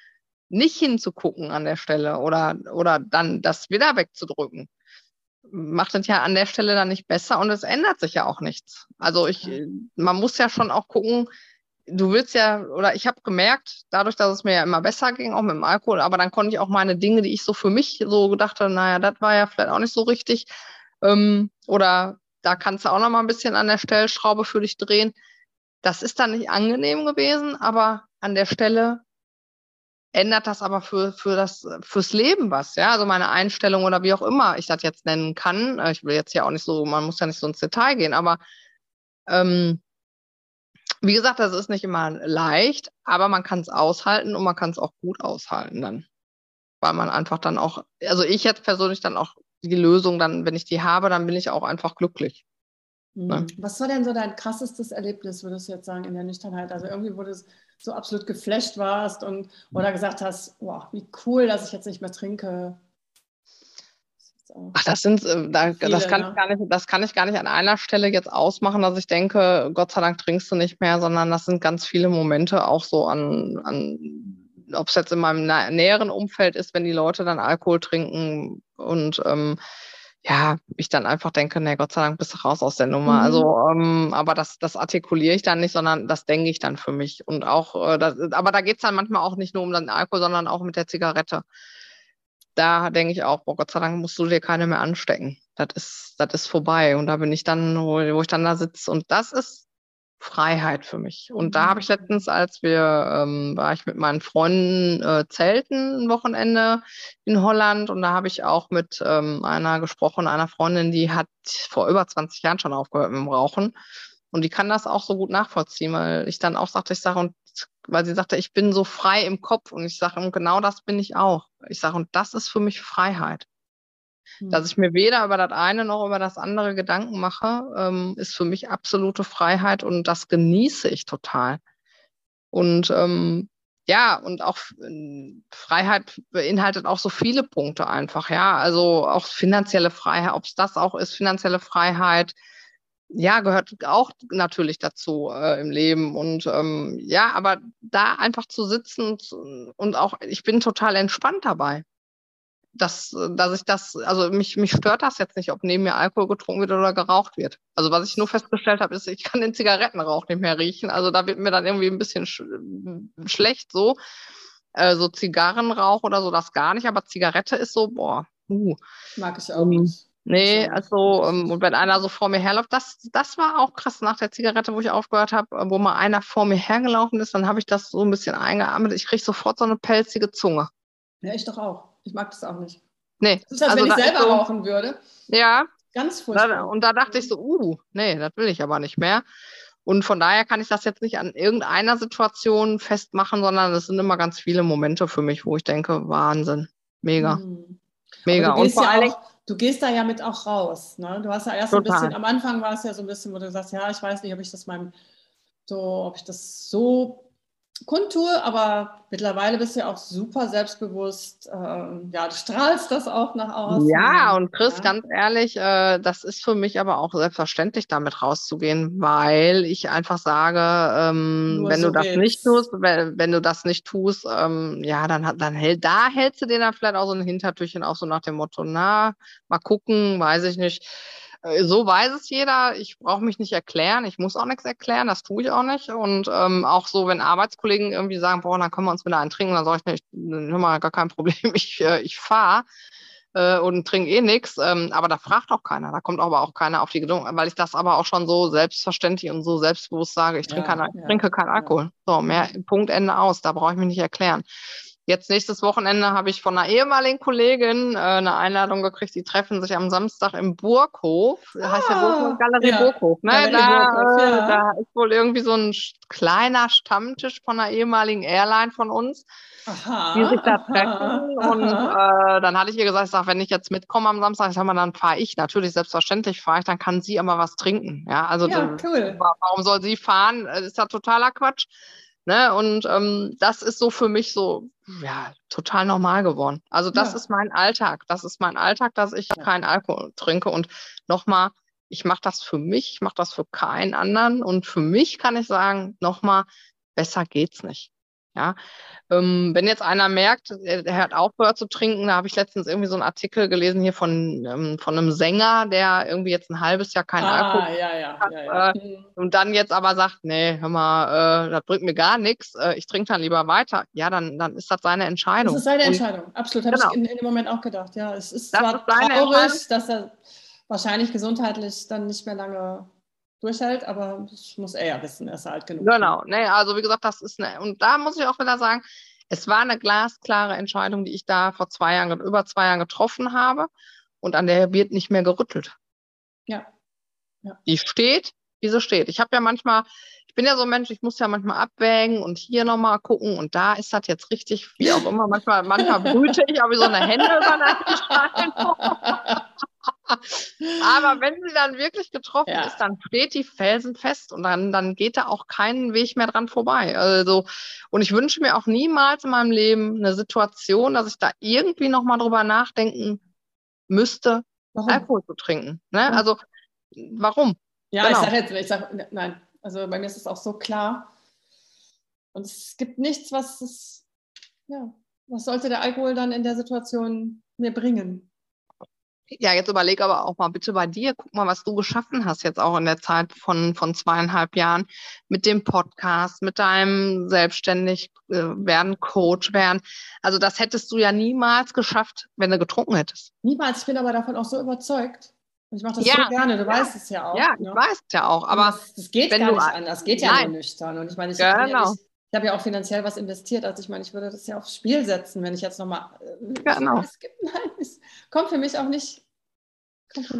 nicht hinzugucken an der Stelle oder, oder dann das wieder wegzudrücken, macht es ja an der Stelle dann nicht besser und es ändert sich ja auch nichts. Also ich, man muss ja schon auch gucken, du willst ja, oder ich habe gemerkt, dadurch, dass es mir ja immer besser ging, auch mit dem Alkohol, aber dann konnte ich auch meine Dinge, die ich so für mich so gedacht habe, naja, das war ja vielleicht auch nicht so richtig, ähm, oder da kannst du auch noch mal ein bisschen an der Stellschraube für dich drehen. Das ist dann nicht angenehm gewesen, aber an der Stelle ändert das aber für, für das, fürs Leben was, ja. Also meine Einstellung oder wie auch immer ich das jetzt nennen kann. Äh, ich will jetzt ja auch nicht so, man muss ja nicht so ins Detail gehen, aber ähm, wie gesagt, das ist nicht immer leicht, aber man kann es aushalten und man kann es auch gut aushalten dann. Weil man einfach dann auch, also ich jetzt persönlich dann auch die Lösung dann, wenn ich die habe, dann bin ich auch einfach glücklich. Ne? Mhm. Was war denn so dein krassestes Erlebnis, würdest du jetzt sagen, in der Nüchternheit? Also irgendwie, wo du so absolut geflasht warst und oder gesagt hast, wow, wie cool, dass ich jetzt nicht mehr trinke. Ach, das sind, äh, da, viele, das, kann ne? ich gar nicht, das kann ich gar nicht an einer Stelle jetzt ausmachen, dass ich denke, Gott sei Dank trinkst du nicht mehr, sondern das sind ganz viele Momente auch so an, an ob es jetzt in meinem näheren Umfeld ist, wenn die Leute dann Alkohol trinken und ähm, ja, ich dann einfach denke, nee, Gott sei Dank bist du raus aus der Nummer. Mhm. Also, ähm, aber das, das artikuliere ich dann nicht, sondern das denke ich dann für mich. Und auch, äh, das, aber da geht es dann manchmal auch nicht nur um den Alkohol, sondern auch mit der Zigarette. Da denke ich auch, boah, Gott sei Dank musst du dir keine mehr anstecken. Das ist, das ist vorbei. Und da bin ich dann, wo, wo ich dann da sitze. Und das ist Freiheit für mich. Und da habe ich mhm. letztens, als wir, ähm, war ich mit meinen Freunden äh, zelten ein Wochenende in Holland und da habe ich auch mit ähm, einer gesprochen, einer Freundin, die hat vor über 20 Jahren schon aufgehört mit dem Rauchen. Und die kann das auch so gut nachvollziehen, weil ich dann auch sagte, ich sage, und weil sie sagte, ich bin so frei im Kopf und ich sage, und genau das bin ich auch. Ich sage, und das ist für mich Freiheit. Dass hm. ich mir weder über das eine noch über das andere Gedanken mache, ähm, ist für mich absolute Freiheit und das genieße ich total. Und ähm, ja, und auch äh, Freiheit beinhaltet auch so viele Punkte einfach, ja. Also auch finanzielle Freiheit, ob es das auch ist, finanzielle Freiheit, ja, gehört auch natürlich dazu äh, im Leben. Und ähm, ja, aber da einfach zu sitzen und, und auch, ich bin total entspannt dabei dass, dass ich das, also mich, mich stört das jetzt nicht, ob neben mir Alkohol getrunken wird oder geraucht wird. Also was ich nur festgestellt habe, ist, ich kann den Zigarettenrauch nicht mehr riechen. Also da wird mir dann irgendwie ein bisschen sch schlecht so. Äh, so Zigarrenrauch oder so, das gar nicht, aber Zigarette ist so, boah, uh. Mag ich auch nicht. Nee, also ähm, und wenn einer so vor mir herläuft, das, das war auch krass nach der Zigarette, wo ich aufgehört habe, wo mal einer vor mir hergelaufen ist, dann habe ich das so ein bisschen eingeatmet. Ich kriege sofort so eine pelzige Zunge. Ja, ich doch auch. Ich mag das auch nicht. Nee. Das ist, als also wenn ich selber so, rauchen würde. Ja. Ganz furchtbar. und da dachte ich so, uh, nee, das will ich aber nicht mehr. Und von daher kann ich das jetzt nicht an irgendeiner Situation festmachen, sondern es sind immer ganz viele Momente für mich, wo ich denke, Wahnsinn, mega. Mhm. Mega. Und vor ja allem. Du gehst da ja mit auch raus. Ne? Du hast ja erst Total. ein bisschen, am Anfang war es ja so ein bisschen, wo du sagst, ja, ich weiß nicht, ob ich das meinem so, ob ich das so kundtue, aber mittlerweile bist du ja auch super selbstbewusst. Ähm, ja, du strahlst das auch nach außen. Ja, und Chris, ja. ganz ehrlich, äh, das ist für mich aber auch selbstverständlich, damit rauszugehen, weil ich einfach sage, ähm, wenn so du das geht's. nicht tust, wenn, wenn, du das nicht tust, ähm, ja, dann, dann hält, da hältst du dir dann vielleicht auch so ein Hintertürchen auf, so nach dem Motto, na, mal gucken, weiß ich nicht so weiß es jeder. Ich brauche mich nicht erklären. Ich muss auch nichts erklären. Das tue ich auch nicht. Und ähm, auch so, wenn Arbeitskollegen irgendwie sagen, boah, dann können wir uns wieder einen trinken, dann sage ich nicht, hör mal, gar kein Problem. Ich, äh, ich fahre äh, und trinke eh nichts. Ähm, aber da fragt auch keiner. Da kommt aber auch keiner auf die Gedanken, weil ich das aber auch schon so selbstverständlich und so selbstbewusst sage. Ich trinke, ja, kein, ja, trinke keinen Alkohol. So, mehr Punkt, Ende aus. Da brauche ich mich nicht erklären. Jetzt nächstes Wochenende habe ich von einer ehemaligen Kollegin äh, eine Einladung gekriegt. Die treffen sich am Samstag im Burghof. Ah, heißt ja Burghof, Galerie ja. Burghof. Ne? Galerie da, Burghof, ja. Äh, da ist wohl irgendwie so ein kleiner Stammtisch von einer ehemaligen Airline von uns, aha, die sich da treffen. Und äh, dann hatte ich ihr gesagt, ich sag, wenn ich jetzt mitkomme am Samstag, sag mal, dann fahre ich. Natürlich, selbstverständlich fahre ich, dann kann sie aber was trinken. Ja, also ja, cool. warum soll sie fahren? Das ist ja totaler Quatsch. Ne? Und ähm, das ist so für mich so, ja, total normal geworden. Also das ja. ist mein Alltag. Das ist mein Alltag, dass ich keinen Alkohol trinke. Und nochmal, ich mache das für mich, ich mache das für keinen anderen. Und für mich kann ich sagen, nochmal, besser geht's nicht. Ja, ähm, wenn jetzt einer merkt, er, hat aufgehört zu trinken, da habe ich letztens irgendwie so einen Artikel gelesen hier von, ähm, von einem Sänger, der irgendwie jetzt ein halbes Jahr keinen ah, Alkohol ja, ja, hat, ja, ja. Äh, mhm. und dann jetzt aber sagt, nee, hör mal, äh, das bringt mir gar nichts, äh, ich trinke dann lieber weiter. Ja, dann, dann ist das seine Entscheidung. Das ist seine Entscheidung, und, absolut. Habe genau. ich in, in, dem Moment auch gedacht. Ja, es ist das zwar ist traurig, dass er wahrscheinlich gesundheitlich dann nicht mehr lange durchhält, aber das muss er ja wissen, er ist alt genug. Genau, ne, also wie gesagt, das ist eine, und da muss ich auch wieder sagen, es war eine glasklare Entscheidung, die ich da vor zwei Jahren, über zwei Jahren getroffen habe und an der wird nicht mehr gerüttelt. Ja. ja. Die steht, wie sie steht. Ich habe ja manchmal, ich bin ja so ein Mensch, ich muss ja manchmal abwägen und hier nochmal gucken und da ist das jetzt richtig, wie auch immer. Manchmal, manchmal brüte ich aber wie so eine Hände über eine Entscheidung. Aber wenn sie dann wirklich getroffen ja. ist, dann steht die felsenfest und dann, dann geht da auch kein Weg mehr dran vorbei. Also, und ich wünsche mir auch niemals in meinem Leben eine Situation, dass ich da irgendwie nochmal drüber nachdenken müsste, warum? Alkohol zu trinken. Ne? Also, warum? Ja, genau. ich sage jetzt, ich sage, nein, also bei mir ist es auch so klar. Und es gibt nichts, was es, ja, was sollte der Alkohol dann in der Situation mir bringen? Ja, jetzt überleg aber auch mal bitte bei dir, guck mal, was du geschaffen hast jetzt auch in der Zeit von, von zweieinhalb Jahren mit dem Podcast, mit deinem selbstständig äh, werden, Coach werden. Also das hättest du ja niemals geschafft, wenn du getrunken hättest. Niemals, ich bin aber davon auch so überzeugt. Und ich mache das ja, so gerne, du ja. weißt es ja auch. Ja, ne? ich weiß es ja auch. Aber das, das geht gar nicht anders, geht ja nur nüchtern. Und ich meine, ich genau. Habe ja, auch finanziell was investiert. Also ich meine, ich würde das ja aufs Spiel setzen, wenn ich jetzt nochmal. Äh, genau. Es, gibt, nein, es kommt für mich auch nicht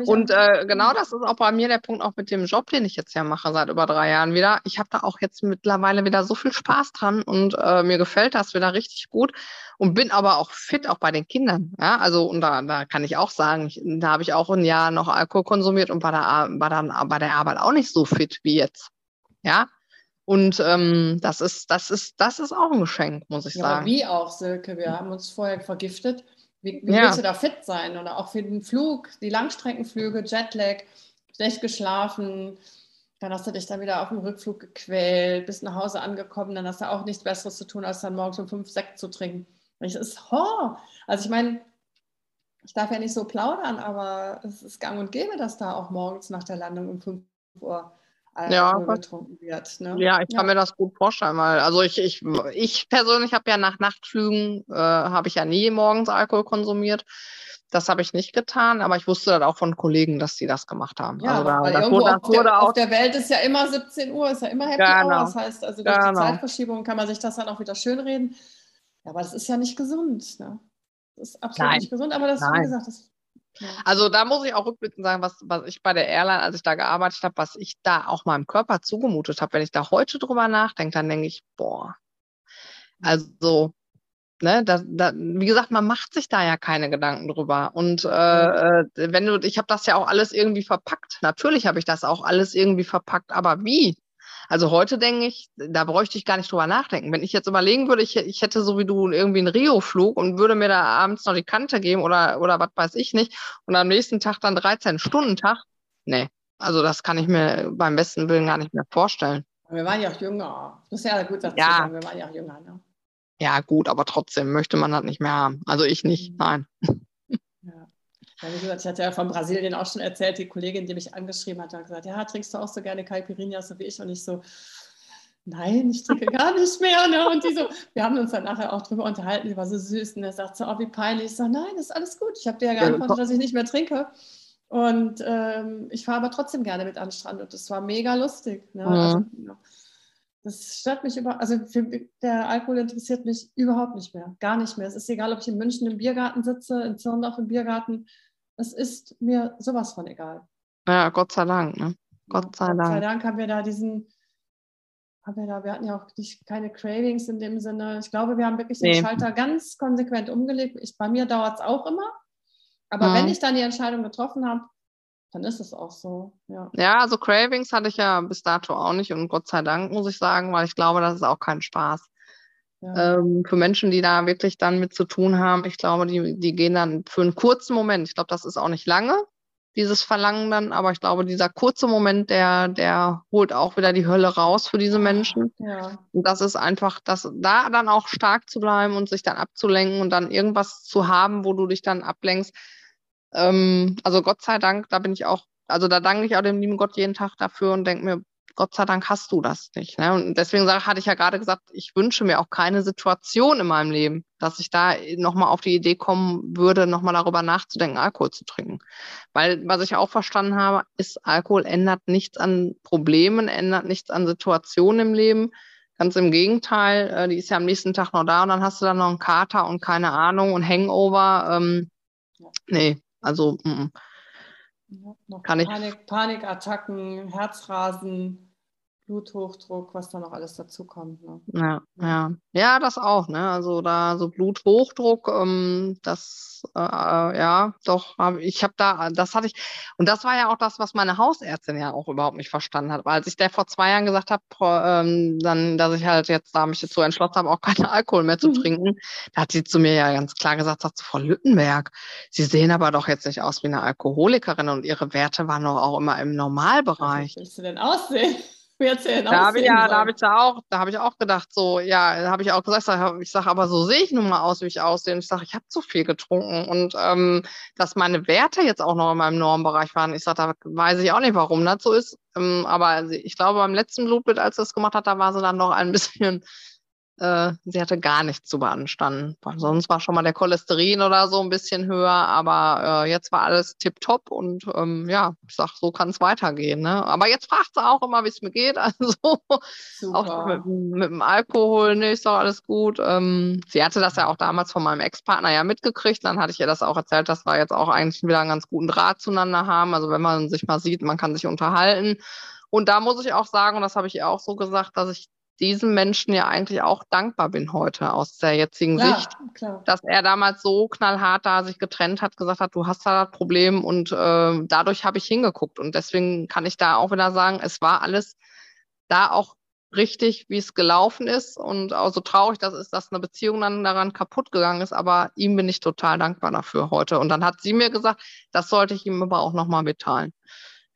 und äh, genau das ist auch bei mir der Punkt, auch mit dem Job, den ich jetzt ja mache seit über drei Jahren wieder. Ich habe da auch jetzt mittlerweile wieder so viel Spaß dran und äh, mir gefällt das wieder richtig gut und bin aber auch fit, auch bei den Kindern. Ja, also und da, da kann ich auch sagen, ich, da habe ich auch ein Jahr noch Alkohol konsumiert und bei der, war dann bei der Arbeit auch nicht so fit wie jetzt. Ja, und ähm, das ist, das ist, das ist auch ein Geschenk, muss ich ja, sagen. Wie auch, Silke. Wir haben uns vorher vergiftet wie, wie ja. willst du da fit sein? Oder auch für den Flug, die Langstreckenflüge, Jetlag, schlecht geschlafen, dann hast du dich dann wieder auf dem Rückflug gequält, bist nach Hause angekommen, dann hast du auch nichts Besseres zu tun, als dann morgens um fünf Sekt zu trinken. Das ist Horror. Also ich meine, ich darf ja nicht so plaudern, aber es ist gang und gäbe, dass da auch morgens nach der Landung um 5 Uhr ja, getrunken wird. Ne? Ja, ich kann ja. mir das gut vorstellen, weil also ich, ich, ich persönlich habe ja nach Nachtflügen, äh, habe ich ja nie morgens Alkohol konsumiert. Das habe ich nicht getan, aber ich wusste dann auch von Kollegen, dass sie das gemacht haben. Ja, also da, weil das wurde, auf, der, auf der Welt ist ja immer 17 Uhr, ist ja immer Happy genau. Hour. Das heißt, also durch genau. die Zeitverschiebung kann man sich das dann auch wieder schönreden. Ja, aber das ist ja nicht gesund. Ne? Das ist absolut Nein. nicht gesund, aber das, Nein. wie gesagt, das also da muss ich auch rückblickend sagen, was, was ich bei der Airline, als ich da gearbeitet habe, was ich da auch meinem Körper zugemutet habe. Wenn ich da heute drüber nachdenke, dann denke ich, boah, also, ne, da, da, wie gesagt, man macht sich da ja keine Gedanken drüber. Und äh, äh wenn du, ich habe das ja auch alles irgendwie verpackt. Natürlich habe ich das auch alles irgendwie verpackt, aber wie? Also heute denke ich, da bräuchte ich gar nicht drüber nachdenken. Wenn ich jetzt überlegen würde, ich, ich hätte so wie du irgendwie einen Rio-Flug und würde mir da abends noch die Kante geben oder, oder was weiß ich nicht und am nächsten Tag dann 13-Stunden-Tag, nee. Also das kann ich mir beim besten Willen gar nicht mehr vorstellen. Wir waren ja auch jünger. Das ist ja gut dazu ja. Sagen. Wir waren ja auch jünger, ne? Ja, gut, aber trotzdem möchte man das nicht mehr haben. Also ich nicht, mhm. nein. Ja. Ja, wie gesagt, ich hatte ja von Brasilien auch schon erzählt, die Kollegin, die mich angeschrieben hat, hat gesagt, ja, trinkst du auch so gerne Caipirinha, so wie ich? Und ich so, nein, ich trinke gar nicht mehr. Ne? Und die so, wir haben uns dann nachher auch drüber unterhalten, die war so süß. Und er sagt so, oh, wie peinlich. Ich sage, nein, ist alles gut. Ich habe dir ja geantwortet, dass ich nicht mehr trinke. Und ähm, ich fahre aber trotzdem gerne mit an den Strand und das war mega lustig. Ne? Mhm. Also, das stört mich über, also für, der Alkohol interessiert mich überhaupt nicht mehr, gar nicht mehr. Es ist egal, ob ich in München im Biergarten sitze, in Zirndorf im Biergarten. Es ist mir sowas von egal. Ja, Gott sei Dank, ne? Gott sei Dank. Gott sei Dank haben wir da diesen, haben wir da, wir hatten ja auch nicht, keine Cravings in dem Sinne. Ich glaube, wir haben wirklich nee. den Schalter ganz konsequent umgelegt. Ich, bei mir dauert es auch immer. Aber mhm. wenn ich dann die Entscheidung getroffen habe, dann ist es auch so. Ja. ja, also Cravings hatte ich ja bis dato auch nicht und Gott sei Dank, muss ich sagen, weil ich glaube, das ist auch kein Spaß. Ja. Ähm, für Menschen, die da wirklich dann mit zu tun haben, ich glaube, die, die gehen dann für einen kurzen Moment, ich glaube, das ist auch nicht lange, dieses Verlangen dann, aber ich glaube, dieser kurze Moment, der, der holt auch wieder die Hölle raus für diese Menschen. Ja. Und das ist einfach, das, da dann auch stark zu bleiben und sich dann abzulenken und dann irgendwas zu haben, wo du dich dann ablenkst. Ähm, also Gott sei Dank, da bin ich auch, also da danke ich auch dem lieben Gott jeden Tag dafür und denke mir, Gott sei Dank hast du das nicht. Ne? Und deswegen hatte ich ja gerade gesagt, ich wünsche mir auch keine Situation in meinem Leben, dass ich da nochmal auf die Idee kommen würde, nochmal darüber nachzudenken, Alkohol zu trinken. Weil, was ich auch verstanden habe, ist, Alkohol ändert nichts an Problemen, ändert nichts an Situationen im Leben. Ganz im Gegenteil, äh, die ist ja am nächsten Tag noch da und dann hast du dann noch einen Kater und keine Ahnung und Hangover. Ähm, nee, also mm, mm. ja, kann Panik, ich. Panikattacken, Herzrasen. Bluthochdruck, was da noch alles dazu kommt. Ne? Ja, ja. Ja, das auch, ne? Also da so Bluthochdruck, ähm, das äh, ja, doch, hab, ich habe da, das hatte ich, und das war ja auch das, was meine Hausärztin ja auch überhaupt nicht verstanden hat. Weil als ich der vor zwei Jahren gesagt habe, ähm, dann, dass ich halt jetzt da mich dazu entschlossen habe, auch keinen Alkohol mehr zu mhm. trinken, da hat sie zu mir ja ganz klar gesagt, sagt Frau Lüttenberg, Sie sehen aber doch jetzt nicht aus wie eine Alkoholikerin und Ihre Werte waren doch auch immer im Normalbereich. Wie willst du denn aussehen? Jetzt hier da habe ich, ja, da habe ich da auch, da habe ich auch gedacht, so, ja, da habe ich auch gesagt, ich sage, aber so sehe ich nun mal aus, wie ich aussehe. Und ich sage, ich habe zu viel getrunken und ähm, dass meine Werte jetzt auch noch in meinem Normbereich waren. Ich sage, da weiß ich auch nicht, warum das so ist. Ähm, aber ich glaube, beim letzten Blutbild, als sie das gemacht hat, da war sie dann noch ein bisschen äh, sie hatte gar nichts zu beanstanden. Sonst war schon mal der Cholesterin oder so ein bisschen höher, aber äh, jetzt war alles tipptopp und ähm, ja, ich sag, so kann es weitergehen. Ne? Aber jetzt fragt sie auch immer, wie es mir geht. Also auch mit, mit, dem Alkohol, ne, ist doch alles gut. Ähm, sie hatte das ja auch damals von meinem Ex-Partner ja mitgekriegt. Dann hatte ich ihr das auch erzählt, dass wir jetzt auch eigentlich wieder einen ganz guten Draht zueinander haben. Also wenn man sich mal sieht, man kann sich unterhalten. Und da muss ich auch sagen, und das habe ich ihr auch so gesagt, dass ich diesem Menschen ja eigentlich auch dankbar bin heute aus der jetzigen ja, Sicht, klar. dass er damals so knallhart da sich getrennt hat, gesagt hat, du hast da das Problem und äh, dadurch habe ich hingeguckt und deswegen kann ich da auch wieder sagen, es war alles da auch richtig, wie es gelaufen ist und auch so traurig das ist, dass eine Beziehung dann daran kaputt gegangen ist, aber ihm bin ich total dankbar dafür heute und dann hat sie mir gesagt, das sollte ich ihm aber auch nochmal mitteilen.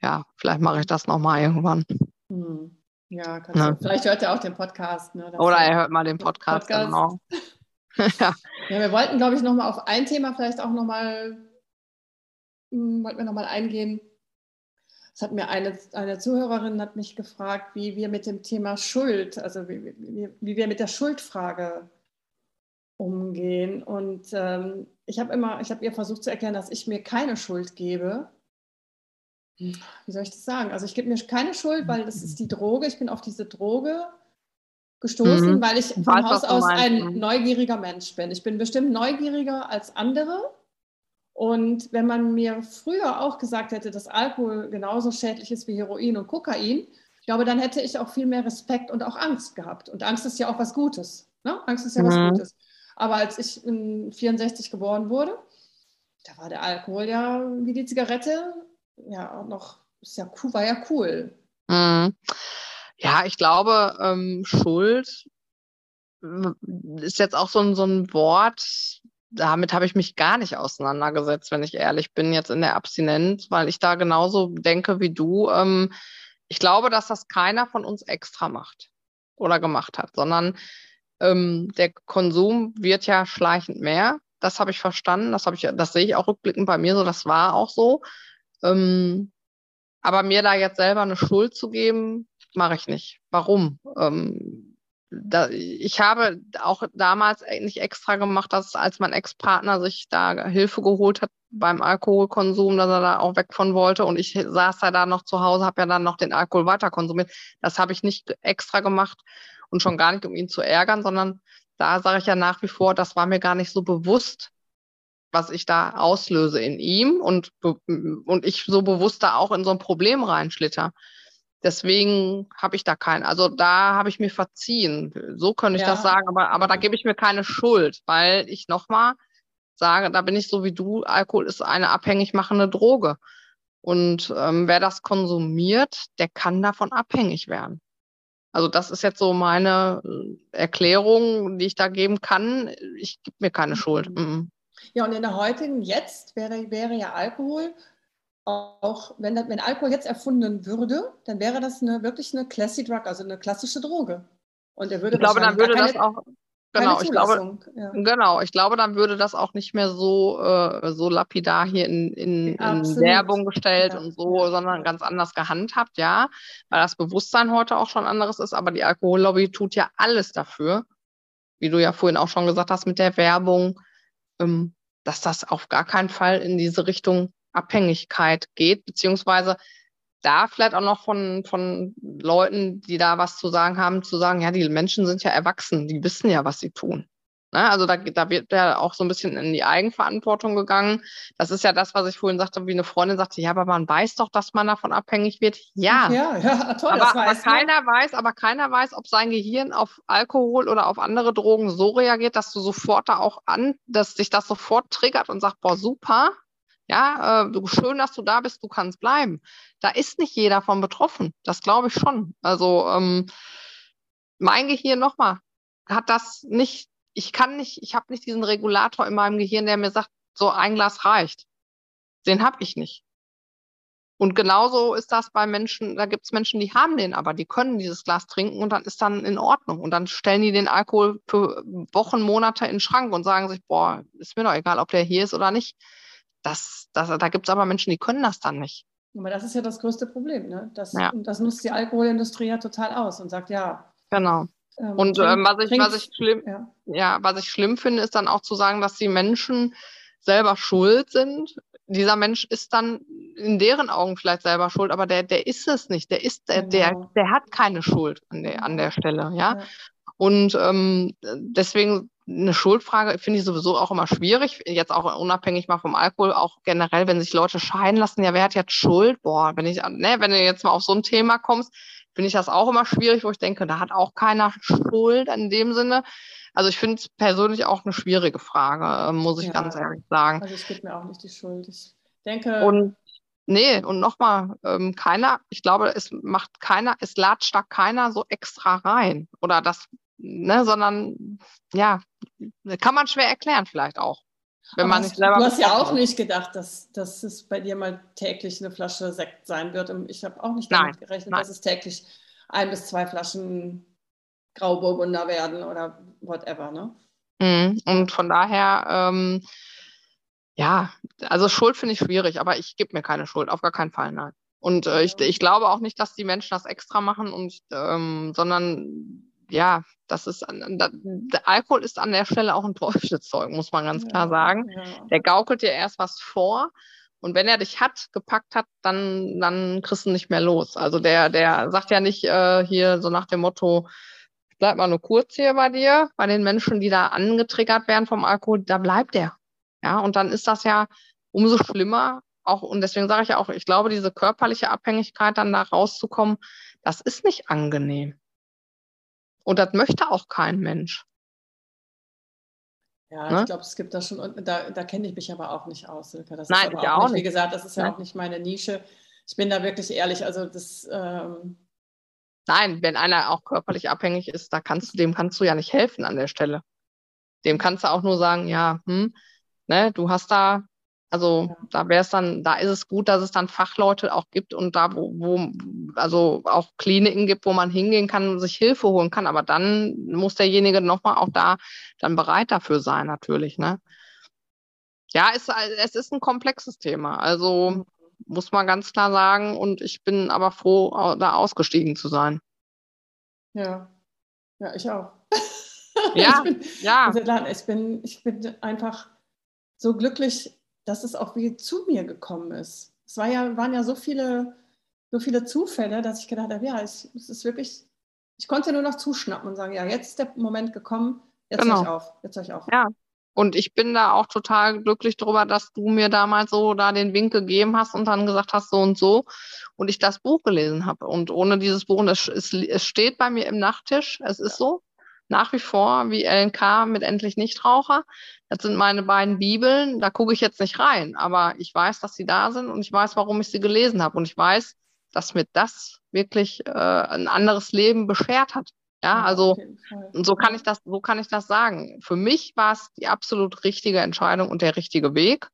Ja, vielleicht mache ich das nochmal irgendwann. Hm. Ja, ja. vielleicht hört er auch den Podcast. Ne, Oder er hört mal den Podcast, Podcast. genau. ja. ja, wir wollten, glaube ich, nochmal auf ein Thema vielleicht auch nochmal, hm, wollten wir nochmal eingehen. Es hat mir eine, eine Zuhörerin hat mich gefragt, wie wir mit dem Thema Schuld, also wie, wie, wie wir mit der Schuldfrage umgehen. Und ähm, ich habe immer, ich habe ihr versucht zu erklären, dass ich mir keine Schuld gebe, wie soll ich das sagen? Also ich gebe mir keine Schuld, weil das ist die Droge. Ich bin auf diese Droge gestoßen, mhm. weil ich von weiß, Haus aus ein neugieriger Mensch bin. Ich bin bestimmt neugieriger als andere. Und wenn man mir früher auch gesagt hätte, dass Alkohol genauso schädlich ist wie Heroin und Kokain, ich glaube, dann hätte ich auch viel mehr Respekt und auch Angst gehabt. Und Angst ist ja auch was Gutes. Ne? Angst ist ja mhm. was Gutes. Aber als ich in 64 geboren wurde, da war der Alkohol ja wie die Zigarette ja noch, ist ja war ja cool. Mhm. Ja, ich glaube, ähm, Schuld ist jetzt auch so ein, so ein Wort, damit habe ich mich gar nicht auseinandergesetzt, wenn ich ehrlich bin, jetzt in der Abstinenz, weil ich da genauso denke wie du. Ähm, ich glaube, dass das keiner von uns extra macht oder gemacht hat, sondern ähm, der Konsum wird ja schleichend mehr. Das habe ich verstanden. Das habe ich, das sehe ich auch rückblickend bei mir so. Das war auch so. Ähm, aber mir da jetzt selber eine Schuld zu geben, mache ich nicht. Warum? Ähm, da, ich habe auch damals nicht extra gemacht, dass als mein Ex-Partner sich da Hilfe geholt hat beim Alkoholkonsum, dass er da auch weg von wollte und ich saß da, da noch zu Hause, habe ja dann noch den Alkohol weiter konsumiert. Das habe ich nicht extra gemacht und schon gar nicht, um ihn zu ärgern, sondern da sage ich ja nach wie vor, das war mir gar nicht so bewusst, was ich da auslöse in ihm und, und ich so bewusst da auch in so ein Problem reinschlitter. Deswegen habe ich da keinen. Also da habe ich mir verziehen. So könnte ich ja. das sagen, aber, aber da gebe ich mir keine Schuld, weil ich nochmal sage, da bin ich so wie du, Alkohol ist eine abhängig machende Droge. Und ähm, wer das konsumiert, der kann davon abhängig werden. Also das ist jetzt so meine äh, Erklärung, die ich da geben kann. Ich gebe mir keine Schuld. Mhm. Ja, und in der heutigen jetzt wäre, wäre ja Alkohol auch, wenn, wenn Alkohol jetzt erfunden würde, dann wäre das eine, wirklich eine Classy Drug, also eine klassische Droge. Und er würde ich glaube, dann würde keine, das auch, genau, ich glaube, ja. genau, ich glaube, dann würde das auch nicht mehr so, äh, so lapidar hier in, in, in Werbung gestellt ja. und so, sondern ganz anders gehandhabt, ja, weil das Bewusstsein heute auch schon anderes ist, aber die Alkohollobby tut ja alles dafür, wie du ja vorhin auch schon gesagt hast mit der Werbung, dass das auf gar keinen Fall in diese Richtung Abhängigkeit geht, beziehungsweise da vielleicht auch noch von, von Leuten, die da was zu sagen haben, zu sagen, ja, die Menschen sind ja erwachsen, die wissen ja, was sie tun. Ne? Also da, da wird ja auch so ein bisschen in die Eigenverantwortung gegangen. Das ist ja das, was ich vorhin sagte, wie eine Freundin sagte, ja, aber man weiß doch, dass man davon abhängig wird. Ja, ja, ja toll, aber, aber keiner weiß, aber keiner weiß, ob sein Gehirn auf Alkohol oder auf andere Drogen so reagiert, dass du sofort da auch an, dass sich das sofort triggert und sagt, boah, super, ja, äh, schön, dass du da bist, du kannst bleiben. Da ist nicht jeder von betroffen. Das glaube ich schon. Also ähm, mein Gehirn nochmal hat das nicht, ich kann nicht, ich habe nicht diesen Regulator in meinem Gehirn, der mir sagt, so ein Glas reicht. Den habe ich nicht. Und genauso ist das bei Menschen, da gibt es Menschen, die haben den, aber die können dieses Glas trinken und dann ist dann in Ordnung. Und dann stellen die den Alkohol für Wochen, Monate in den Schrank und sagen sich, boah, ist mir doch egal, ob der hier ist oder nicht. Das, das, da gibt es aber Menschen, die können das dann nicht. Aber das ist ja das größte Problem. Ne? Das, ja. das nutzt die Alkoholindustrie ja total aus und sagt, ja. Genau. Ähm, und ähm, was, ich, was, ich schlimm, ja. ja. was ich schlimm finde, ist dann auch zu sagen, dass die Menschen selber schuld sind. Dieser Mensch ist dann in deren Augen vielleicht selber schuld, aber der, der ist es nicht. Der ist, der, genau. der, der hat keine Schuld an der, an der Stelle, ja. ja. Und ähm, deswegen eine Schuldfrage finde ich sowieso auch immer schwierig, jetzt auch unabhängig mal vom Alkohol, auch generell, wenn sich Leute scheiden lassen, ja, wer hat jetzt Schuld? Boah, wenn ich, ne, wenn du jetzt mal auf so ein Thema kommst, finde ich das auch immer schwierig, wo ich denke, da hat auch keiner Schuld in dem Sinne. Also ich finde es persönlich auch eine schwierige Frage, äh, muss ich ja, ganz ehrlich sagen. Also ich gebe mir auch nicht die Schuld. Ich denke. Und nee, und nochmal, ähm, keiner, ich glaube, es macht keiner, es latscht da keiner so extra rein. Oder das ne, sondern ja, kann man schwer erklären vielleicht auch. Wenn man nicht selber du hast ja auch nicht gedacht, dass, dass es bei dir mal täglich eine Flasche Sekt sein wird. Und ich habe auch nicht damit nein, gerechnet, nein. dass es täglich ein bis zwei Flaschen Grauburgunder werden oder whatever. Ne? Mhm. Und von daher, ähm, ja, also Schuld finde ich schwierig, aber ich gebe mir keine Schuld, auf gar keinen Fall, nein. Und äh, ich, ich glaube auch nicht, dass die Menschen das extra machen, und, ähm, sondern ja, das ist, der Alkohol ist an der Stelle auch ein Teufelszeug, muss man ganz ja, klar sagen. Ja. Der gaukelt dir erst was vor. Und wenn er dich hat, gepackt hat, dann, dann kriegst du nicht mehr los. Also der, der sagt ja nicht äh, hier so nach dem Motto, bleib mal nur kurz hier bei dir, bei den Menschen, die da angetriggert werden vom Alkohol, da bleibt er. Ja, und dann ist das ja umso schlimmer. Auch, und deswegen sage ich ja auch, ich glaube, diese körperliche Abhängigkeit dann da rauszukommen, das ist nicht angenehm. Und das möchte auch kein Mensch. Ja, ne? ich glaube, es gibt da schon, da, da kenne ich mich aber auch nicht aus, Silke. Das Nein, ich auch, nicht. Wie gesagt, das ist ja, ja auch nicht meine Nische. Ich bin da wirklich ehrlich, also das, ähm, nein, wenn einer auch körperlich abhängig ist, da kannst du, dem kannst du ja nicht helfen an der Stelle. Dem kannst du auch nur sagen, ja, hm, ne, du hast da, also ja. da wäre es dann, da ist es gut, dass es dann Fachleute auch gibt und da, wo, wo, also auch Kliniken gibt, wo man hingehen kann und sich Hilfe holen kann. Aber dann muss derjenige nochmal auch da dann bereit dafür sein, natürlich, ne? Ja, es, es ist ein komplexes Thema. Also mhm. muss man ganz klar sagen. Und ich bin aber froh, da ausgestiegen zu sein. Ja, ja, ich auch. Ja, ich bin, ja. Also, ich, bin, ich bin einfach so glücklich, dass es auch wie zu mir gekommen ist. Es war ja, waren ja so viele, so viele Zufälle, dass ich gedacht habe, ja, es, es ist wirklich, ich konnte nur noch zuschnappen und sagen, ja, jetzt ist der Moment gekommen, jetzt genau. höre ich auf, jetzt höre ich auf. Ja, und ich bin da auch total glücklich darüber, dass du mir damals so da den Wink gegeben hast und dann gesagt hast, so und so. Und ich das Buch gelesen habe. Und ohne dieses Buch, es, es steht bei mir im Nachttisch, es ist so nach wie vor wie LNK mit Endlich Nichtraucher. Das sind meine beiden Bibeln. Da gucke ich jetzt nicht rein, aber ich weiß, dass sie da sind und ich weiß, warum ich sie gelesen habe. Und ich weiß, dass mir das wirklich äh, ein anderes Leben beschert hat. Ja, also und so kann ich das, so kann ich das sagen. Für mich war es die absolut richtige Entscheidung und der richtige Weg.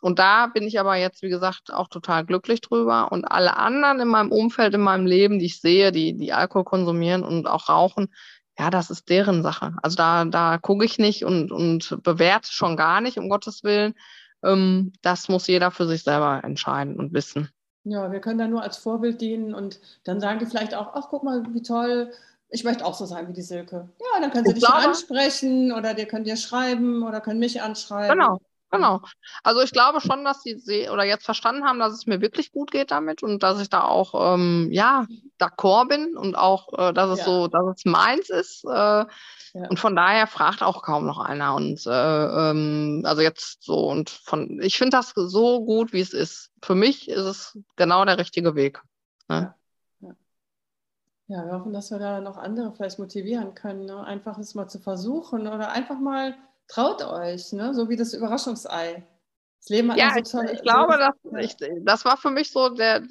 Und da bin ich aber jetzt, wie gesagt, auch total glücklich drüber. Und alle anderen in meinem Umfeld, in meinem Leben, die ich sehe, die, die Alkohol konsumieren und auch rauchen, ja, das ist deren Sache. Also da, da gucke ich nicht und, und bewerte schon gar nicht, um Gottes Willen. Ähm, das muss jeder für sich selber entscheiden und wissen. Ja, wir können da nur als Vorbild dienen und dann sagen die vielleicht auch, ach, guck mal, wie toll, ich möchte auch so sein wie die Silke. Ja, dann können sie ich dich glaube, ansprechen oder dir könnt ihr schreiben oder können mich anschreiben. Genau, Genau. Also ich glaube schon, dass sie oder jetzt verstanden haben, dass es mir wirklich gut geht damit und dass ich da auch ähm, ja d'accord bin und auch, äh, dass es ja. so, dass es meins ist. Äh, ja. Und von daher fragt auch kaum noch einer. Und äh, ähm, also jetzt so und von ich finde das so gut, wie es ist. Für mich ist es genau der richtige Weg. Ne? Ja. ja. wir hoffen, dass wir da noch andere vielleicht motivieren können, ne? einfach es mal zu versuchen oder einfach mal traut euch, ne? so wie das Überraschungsei. Das Leben hat ja, so tolle, ich, ich glaube, so, das, ich, das war für mich so der,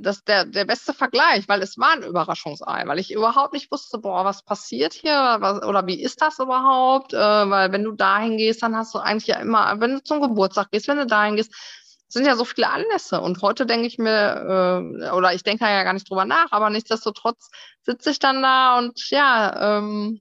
das, der, der beste Vergleich, weil es war ein Überraschungsei, weil ich überhaupt nicht wusste, boah, was passiert hier was, oder wie ist das überhaupt? Äh, weil wenn du dahin gehst, dann hast du eigentlich ja immer, wenn du zum Geburtstag gehst, wenn du dahin gehst, sind ja so viele Anlässe. Und heute denke ich mir, äh, oder ich denke ja gar nicht drüber nach, aber nichtsdestotrotz sitze ich dann da und ja, ähm,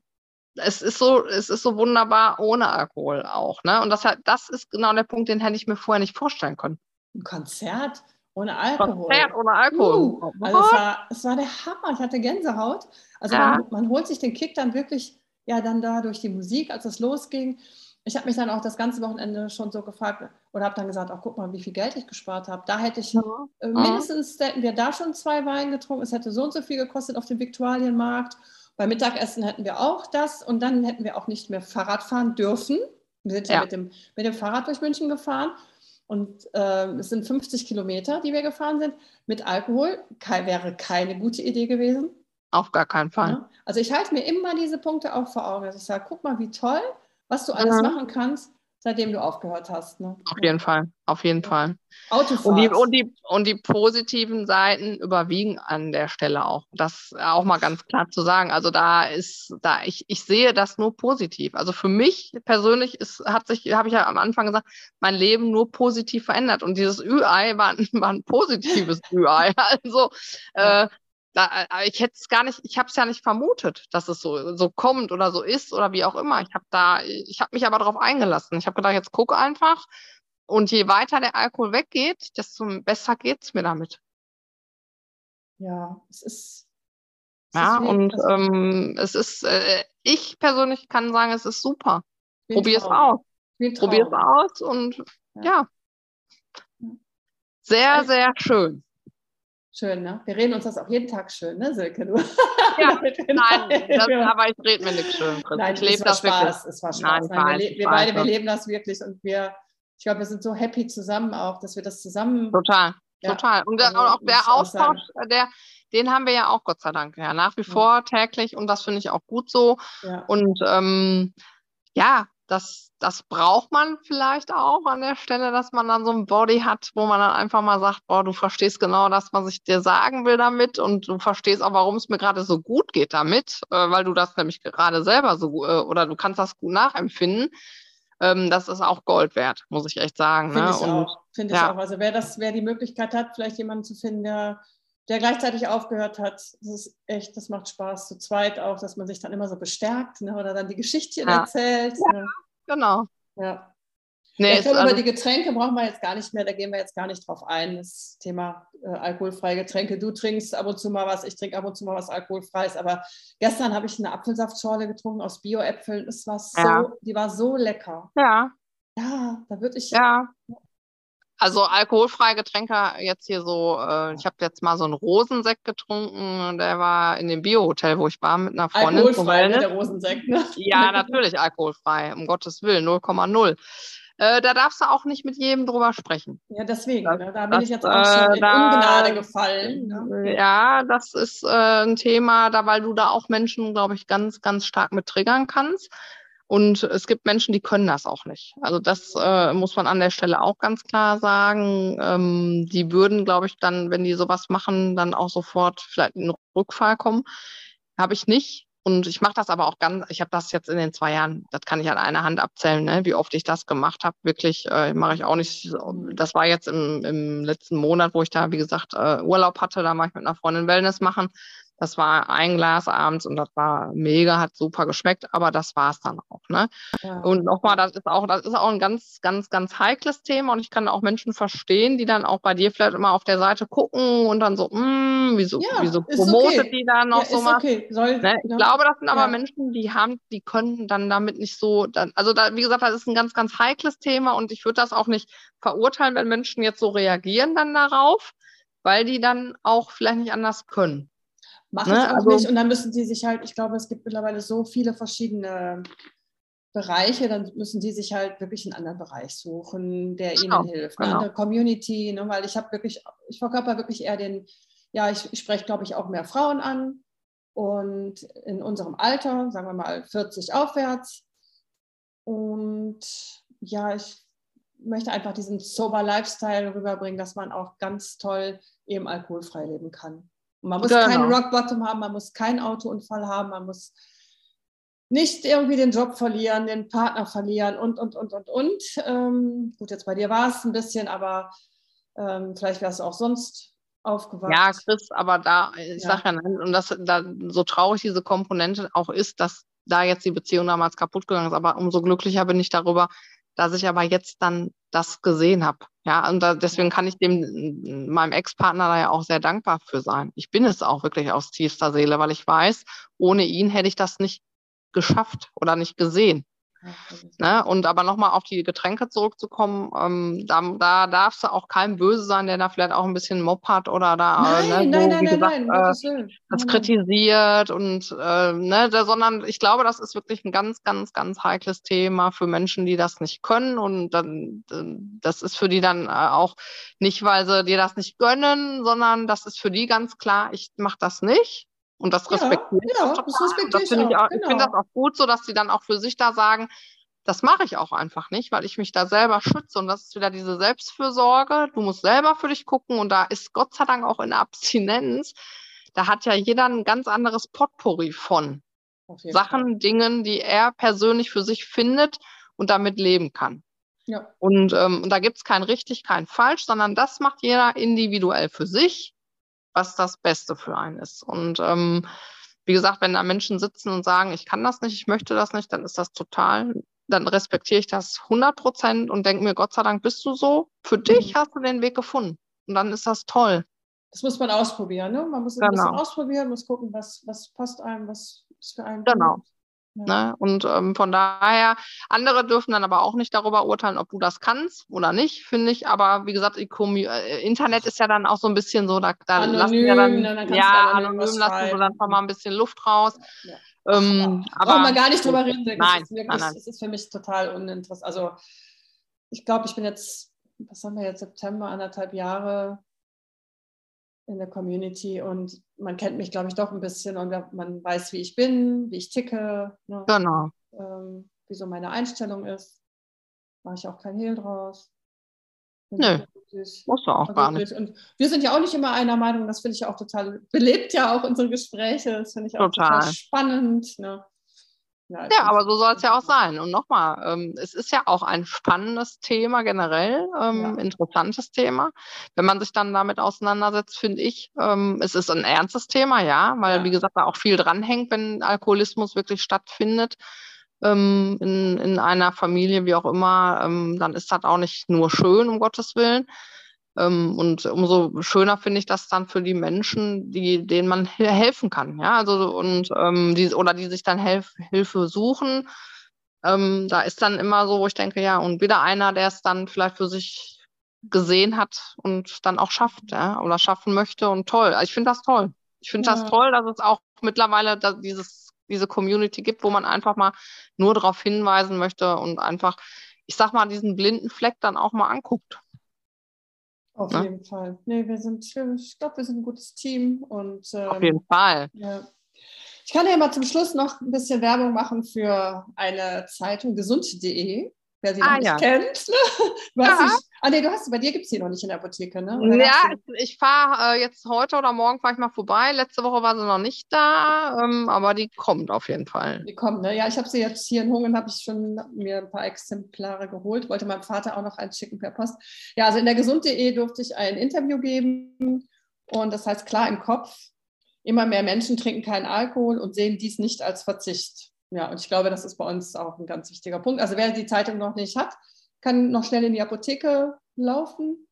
es ist so, es ist so wunderbar ohne Alkohol auch. Ne? Und das, das ist genau der Punkt, den hätte ich mir vorher nicht vorstellen können. Ein Konzert ohne Alkohol. Konzert ohne Alkohol. Uh, also es war, es war der Hammer. Ich hatte Gänsehaut. Also ja. man, man, holt sich den Kick dann wirklich ja dann da durch die Musik, als es losging. Ich habe mich dann auch das ganze Wochenende schon so gefragt oder habe dann gesagt, ach guck mal, wie viel Geld ich gespart habe. Da hätte ich ja. äh, mindestens, hätten wir da schon zwei Weine getrunken. Es hätte so und so viel gekostet auf dem Viktualienmarkt. Beim Mittagessen hätten wir auch das und dann hätten wir auch nicht mehr Fahrrad fahren dürfen. Wir sind ja, ja mit, dem, mit dem Fahrrad durch München gefahren und äh, es sind 50 Kilometer, die wir gefahren sind. Mit Alkohol ke wäre keine gute Idee gewesen. Auf gar keinen Fall. Ja. Also ich halte mir immer diese Punkte auch vor Augen. ich sage, guck mal, wie toll, was du alles mhm. machen kannst seitdem du aufgehört hast. Ne? Auf jeden Fall, auf jeden Fall. Autofahrt. Und die, und, die, und die positiven Seiten überwiegen an der Stelle auch. Das auch mal ganz klar zu sagen. Also da ist, da ich, ich sehe das nur positiv. Also für mich persönlich ist, hat sich, habe ich ja am Anfang gesagt, mein Leben nur positiv verändert. Und dieses Ü-Ei war, war, ein positives Ü-Ei. Also äh, da, äh, ich hätte es gar nicht, ich habe es ja nicht vermutet, dass es so, so kommt oder so ist oder wie auch immer. Ich habe da, ich habe mich aber darauf eingelassen. Ich habe gedacht, jetzt guck einfach. Und je weiter der Alkohol weggeht, desto besser geht es mir damit. Ja, es ist. Es ja, ist und ähm, es ist, äh, ich persönlich kann sagen, es ist super. Probier es aus. Probier es aus und ja. ja. Sehr, sehr schön. Schön, ne? Wir reden uns das auch jeden Tag schön, ne, Silke? Du? Ja, nein, das, aber ich rede mir nichts schön. Chris. Nein, ich war das Spaß, wirklich. es war Spaß. Nein, nein, wir, wir beide, wir leben das wirklich und wir, ich glaube, wir sind so happy zusammen auch, dass wir das zusammen. Total, ja, total. Und also, auch der Austausch, der, den haben wir ja auch Gott sei Dank ja nach wie vor täglich und das finde ich auch gut so. Ja. Und ähm, ja, das, das braucht man vielleicht auch an der Stelle, dass man dann so ein Body hat, wo man dann einfach mal sagt, boah, du verstehst genau das, was ich dir sagen will damit und du verstehst auch, warum es mir gerade so gut geht damit, äh, weil du das nämlich gerade selber so äh, oder du kannst das gut nachempfinden. Ähm, das ist auch Gold wert, muss ich echt sagen. Finde ne? ich, auch. Find ja. ich auch. Also wer das, wer die Möglichkeit hat, vielleicht jemanden zu finden, der der gleichzeitig aufgehört hat. Das ist echt, das macht Spaß. Zu zweit auch, dass man sich dann immer so bestärkt ne, oder dann die Geschichtchen ja. erzählt. Ja, ne. genau. Ja. Nee, ich glaube, also, über die Getränke brauchen wir jetzt gar nicht mehr, da gehen wir jetzt gar nicht drauf ein. Das Thema äh, alkoholfreie Getränke. Du trinkst ab und zu mal was, ich trinke ab und zu mal was alkoholfreies. Aber gestern habe ich eine Apfelsaftschorle getrunken aus Bio-Äpfeln. Es war so, ja. die war so lecker. Ja. Ja, da würde ich. Ja. Also alkoholfreie Getränke jetzt hier so, äh, ich habe jetzt mal so einen Rosensekt getrunken, der war in dem Bio-Hotel, wo ich war mit einer Freundin. Alkoholfrei, ne, der Rosensekt, ne? Ja, natürlich alkoholfrei, um Gottes Willen, 0,0. Äh, da darfst du auch nicht mit jedem drüber sprechen. Ja, deswegen, das, ne? da bin das, ich jetzt auch schon in da, Ungnade gefallen. Ne? Ja, das ist äh, ein Thema, da weil du da auch Menschen, glaube ich, ganz, ganz stark mit triggern kannst. Und es gibt Menschen, die können das auch nicht. Also das äh, muss man an der Stelle auch ganz klar sagen. Ähm, die würden, glaube ich, dann, wenn die sowas machen, dann auch sofort vielleicht in Rückfall kommen. Habe ich nicht. Und ich mache das aber auch ganz, ich habe das jetzt in den zwei Jahren, das kann ich an einer Hand abzählen, ne, wie oft ich das gemacht habe. Wirklich äh, mache ich auch nicht. Das war jetzt im, im letzten Monat, wo ich da, wie gesagt, äh, Urlaub hatte, da mache ich mit einer Freundin Wellness machen. Das war ein Glas abends und das war mega, hat super geschmeckt, aber das war es dann auch. Ne? Ja. Und nochmal, das ist auch, das ist auch ein ganz, ganz, ganz heikles Thema und ich kann auch Menschen verstehen, die dann auch bei dir vielleicht immer auf der Seite gucken und dann so, mm, wieso, ja, wieso promotet okay. die da noch ja, so was? Okay. Soll, ne? Ich glaube, das sind aber Menschen, die haben, die können dann damit nicht so, dann, also da, wie gesagt, das ist ein ganz, ganz heikles Thema und ich würde das auch nicht verurteilen, wenn Menschen jetzt so reagieren dann darauf, weil die dann auch vielleicht nicht anders können. Mache ne? ich auch also, nicht. Und dann müssen sie sich halt, ich glaube, es gibt mittlerweile so viele verschiedene Bereiche, dann müssen die sich halt wirklich einen anderen Bereich suchen, der genau, ihnen hilft. Eine genau. andere Community, ne? weil ich habe wirklich, ich verkörper wirklich eher den, ja, ich, ich spreche, glaube ich, auch mehr Frauen an. Und in unserem Alter, sagen wir mal 40 aufwärts. Und ja, ich möchte einfach diesen sober Lifestyle rüberbringen, dass man auch ganz toll eben alkoholfrei leben kann. Man muss genau. keinen Rock Bottom haben, man muss keinen Autounfall haben, man muss nicht irgendwie den Job verlieren, den Partner verlieren und, und, und, und, und. Ähm, gut, jetzt bei dir war es ein bisschen, aber ähm, vielleicht wärst du auch sonst aufgewacht. Ja, Chris, aber da, ich ja. sage ja, und das, da, so traurig diese Komponente auch ist, dass da jetzt die Beziehung damals kaputt gegangen ist, aber umso glücklicher bin ich darüber, dass ich aber jetzt dann das gesehen habe. Ja, und da, deswegen kann ich dem meinem Ex-Partner da ja auch sehr dankbar für sein. Ich bin es auch wirklich aus tiefster Seele, weil ich weiß, ohne ihn hätte ich das nicht geschafft oder nicht gesehen. Ne? Und aber nochmal auf die Getränke zurückzukommen, ähm, da, da darfst du auch kein Böse sein, der da vielleicht auch ein bisschen Mob hat oder da nein, ne, so, nein, gesagt, nein, nein, äh, das kritisiert und äh, ne, da, sondern ich glaube, das ist wirklich ein ganz, ganz, ganz heikles Thema für Menschen, die das nicht können und dann das ist für die dann äh, auch nicht, weil sie dir das nicht gönnen, sondern das ist für die ganz klar, ich mache das nicht. Und das respektiere ja, ja, das respektiere ich, auch, auch, genau. ich finde das auch gut so, dass sie dann auch für sich da sagen, das mache ich auch einfach nicht, weil ich mich da selber schütze. Und das ist wieder diese Selbstfürsorge. Du musst selber für dich gucken. Und da ist Gott sei Dank auch in der Abstinenz. Da hat ja jeder ein ganz anderes Potpourri von Sachen, Fall. Dingen, die er persönlich für sich findet und damit leben kann. Ja. Und, ähm, und da gibt es kein richtig, kein falsch, sondern das macht jeder individuell für sich was das Beste für einen ist. Und ähm, wie gesagt, wenn da Menschen sitzen und sagen, ich kann das nicht, ich möchte das nicht, dann ist das total, dann respektiere ich das 100 Prozent und denke mir, Gott sei Dank bist du so. Für mhm. dich hast du den Weg gefunden. Und dann ist das toll. Das muss man ausprobieren. Ne? Man muss genau. ein bisschen ausprobieren, muss gucken, was, was passt einem, was ist für einen. Genau. Gut. Ne? Und ähm, von daher, andere dürfen dann aber auch nicht darüber urteilen, ob du das kannst oder nicht, finde ich. Aber wie gesagt, äh, Internet ist ja dann auch so ein bisschen so, da, da anonym, lassen wir dann, ne, dann ja, anonym lassen wir dann mal ein bisschen Luft raus. Ja. Ähm, aber brauchen wir gar nicht drüber reden. Das, nein, ist, wirklich, nein, nein. das ist für mich total uninteressant. Also ich glaube, ich bin jetzt, was haben wir jetzt, September, anderthalb Jahre in der Community und man kennt mich, glaube ich, doch ein bisschen und man weiß, wie ich bin, wie ich ticke. Ne? Genau. Ähm, wie so meine Einstellung ist. Mache ich auch kein Hehl draus. Nö, muss du auch gar nicht. Und wir sind ja auch nicht immer einer Meinung, das finde ich auch total, belebt ja auch unsere Gespräche, das finde ich auch total, total spannend. Ne? Ja, ja aber so soll es ja auch sein. Und nochmal, ähm, es ist ja auch ein spannendes Thema generell, ähm, ja. interessantes Thema. Wenn man sich dann damit auseinandersetzt, finde ich, ähm, es ist ein ernstes Thema, ja, weil, ja. wie gesagt, da auch viel dranhängt, wenn Alkoholismus wirklich stattfindet ähm, in, in einer Familie, wie auch immer, ähm, dann ist das auch nicht nur schön, um Gottes Willen. Ähm, und umso schöner finde ich das dann für die Menschen, die, denen man helfen kann. Ja, also und ähm, die oder die sich dann Helf Hilfe suchen. Ähm, da ist dann immer so, wo ich denke, ja, und wieder einer, der es dann vielleicht für sich gesehen hat und dann auch schafft, ja, oder schaffen möchte und toll. Also ich finde das toll. Ich finde ja. das toll, dass es auch mittlerweile dieses diese Community gibt, wo man einfach mal nur darauf hinweisen möchte und einfach, ich sag mal, diesen blinden Fleck dann auch mal anguckt. Auf? Ne? jeden Fall. Nee, wir sind, ich glaube, wir sind ein gutes Team und ähm, auf jeden Fall. Ja. Ich kann ja mal zum Schluss noch ein bisschen Werbung machen für eine Zeitung gesund.de wer sie ah, noch ja. nicht kennt. Du hast dich, ah, nee, du hast, bei dir gibt es die noch nicht in der Apotheke, ne? Oder ja, ich, ich fahre äh, jetzt heute oder morgen fahre ich mal vorbei. Letzte Woche war sie noch nicht da, ähm, aber die kommt auf jeden Fall. Die kommt, ne? Ja, ich habe sie jetzt hier in Hungen, habe ich schon mir ein paar Exemplare geholt, wollte meinem Vater auch noch eins schicken per Post. Ja, also in der gesund.de durfte ich ein Interview geben und das heißt klar im Kopf, immer mehr Menschen trinken keinen Alkohol und sehen dies nicht als Verzicht. Ja, und ich glaube, das ist bei uns auch ein ganz wichtiger Punkt. Also wer die Zeitung noch nicht hat, kann noch schnell in die Apotheke laufen.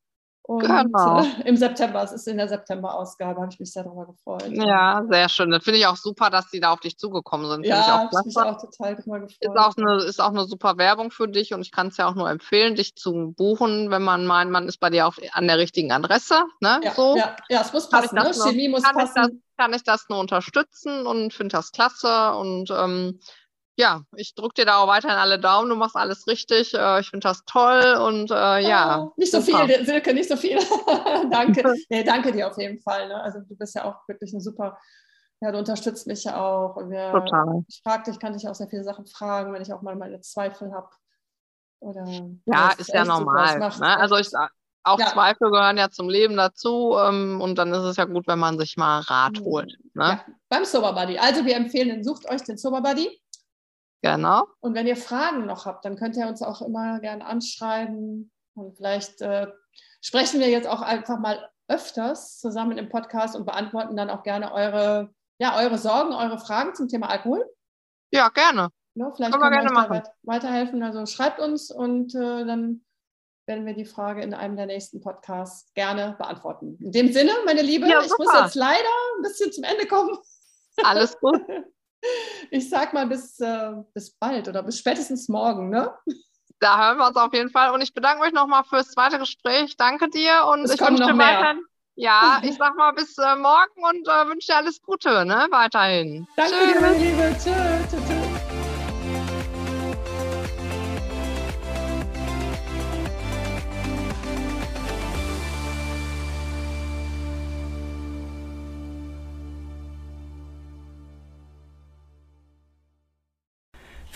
Und genau. äh, im September, es ist in der September-Ausgabe, habe ich mich sehr darüber gefreut. Ja, sehr schön. Das finde ich auch super, dass die da auf dich zugekommen sind. Ja, ich auch mich auch total darüber gefreut. Ist auch, eine, ist auch eine super Werbung für dich und ich kann es ja auch nur empfehlen, dich zu buchen, wenn man meint, man ist bei dir auf, an der richtigen Adresse. Ne? Ja, so. ja, ja, es muss passen. Ne? Chemie muss kann passen. Ich das, kann ich das nur unterstützen und finde das klasse und ähm, ja, ich drücke dir da auch weiterhin alle Daumen. Du machst alles richtig. Äh, ich finde das toll und äh, ja. Oh, nicht so super. viel, Silke, nicht so viel. danke. Nee, danke dir auf jeden Fall. Ne? Also du bist ja auch wirklich eine super, ja, du unterstützt mich ja auch. Und wir, Total. Ich frage dich, kann dich auch sehr viele Sachen fragen, wenn ich auch mal meine Zweifel habe. Oder, ja, ist ja normal. Ne? Also ich, auch ja. Zweifel gehören ja zum Leben dazu ähm, und dann ist es ja gut, wenn man sich mal Rat mhm. holt. Ne? Ja, beim Sober Buddy. Also wir empfehlen, sucht euch den Sober Buddy. Genau. Und wenn ihr Fragen noch habt, dann könnt ihr uns auch immer gerne anschreiben. Und vielleicht äh, sprechen wir jetzt auch einfach mal öfters zusammen im Podcast und beantworten dann auch gerne eure, ja, eure Sorgen, eure Fragen zum Thema Alkohol. Ja, gerne. Ja, vielleicht können wir, können wir euch weiterhelfen. Also schreibt uns und äh, dann werden wir die Frage in einem der nächsten Podcasts gerne beantworten. In dem Sinne, meine Liebe, ja, ich muss jetzt leider ein bisschen zum Ende kommen. Alles gut. Ich sag mal bis, äh, bis bald oder bis spätestens morgen, ne? Da hören wir uns auf jeden Fall. Und ich bedanke mich nochmal fürs zweite Gespräch. Danke dir und es ich wünsche dir weiterhin. Ja, ich sag mal bis äh, morgen und äh, wünsche dir alles Gute, ne? Weiterhin. Danke Tschüss. dir, meine Liebe. Tschüss. tschüss, tschüss.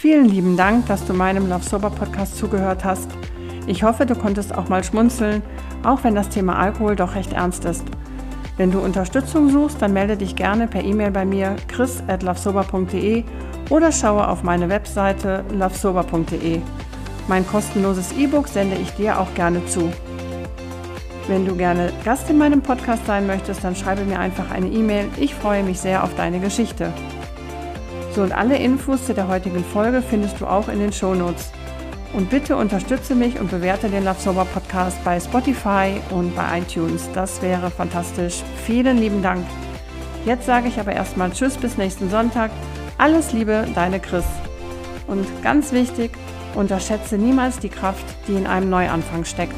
Vielen lieben Dank, dass du meinem Love Sober Podcast zugehört hast. Ich hoffe, du konntest auch mal schmunzeln, auch wenn das Thema Alkohol doch recht ernst ist. Wenn du Unterstützung suchst, dann melde dich gerne per E-Mail bei mir chris@lovesober.de oder schaue auf meine Webseite lovesober.de. Mein kostenloses E-Book sende ich dir auch gerne zu. Wenn du gerne Gast in meinem Podcast sein möchtest, dann schreibe mir einfach eine E-Mail. Ich freue mich sehr auf deine Geschichte. So und alle Infos zu der heutigen Folge findest du auch in den Show Notes. Und bitte unterstütze mich und bewerte den Love Podcast bei Spotify und bei iTunes. Das wäre fantastisch. Vielen lieben Dank. Jetzt sage ich aber erstmal Tschüss bis nächsten Sonntag. Alles Liebe, deine Chris. Und ganz wichtig, unterschätze niemals die Kraft, die in einem Neuanfang steckt.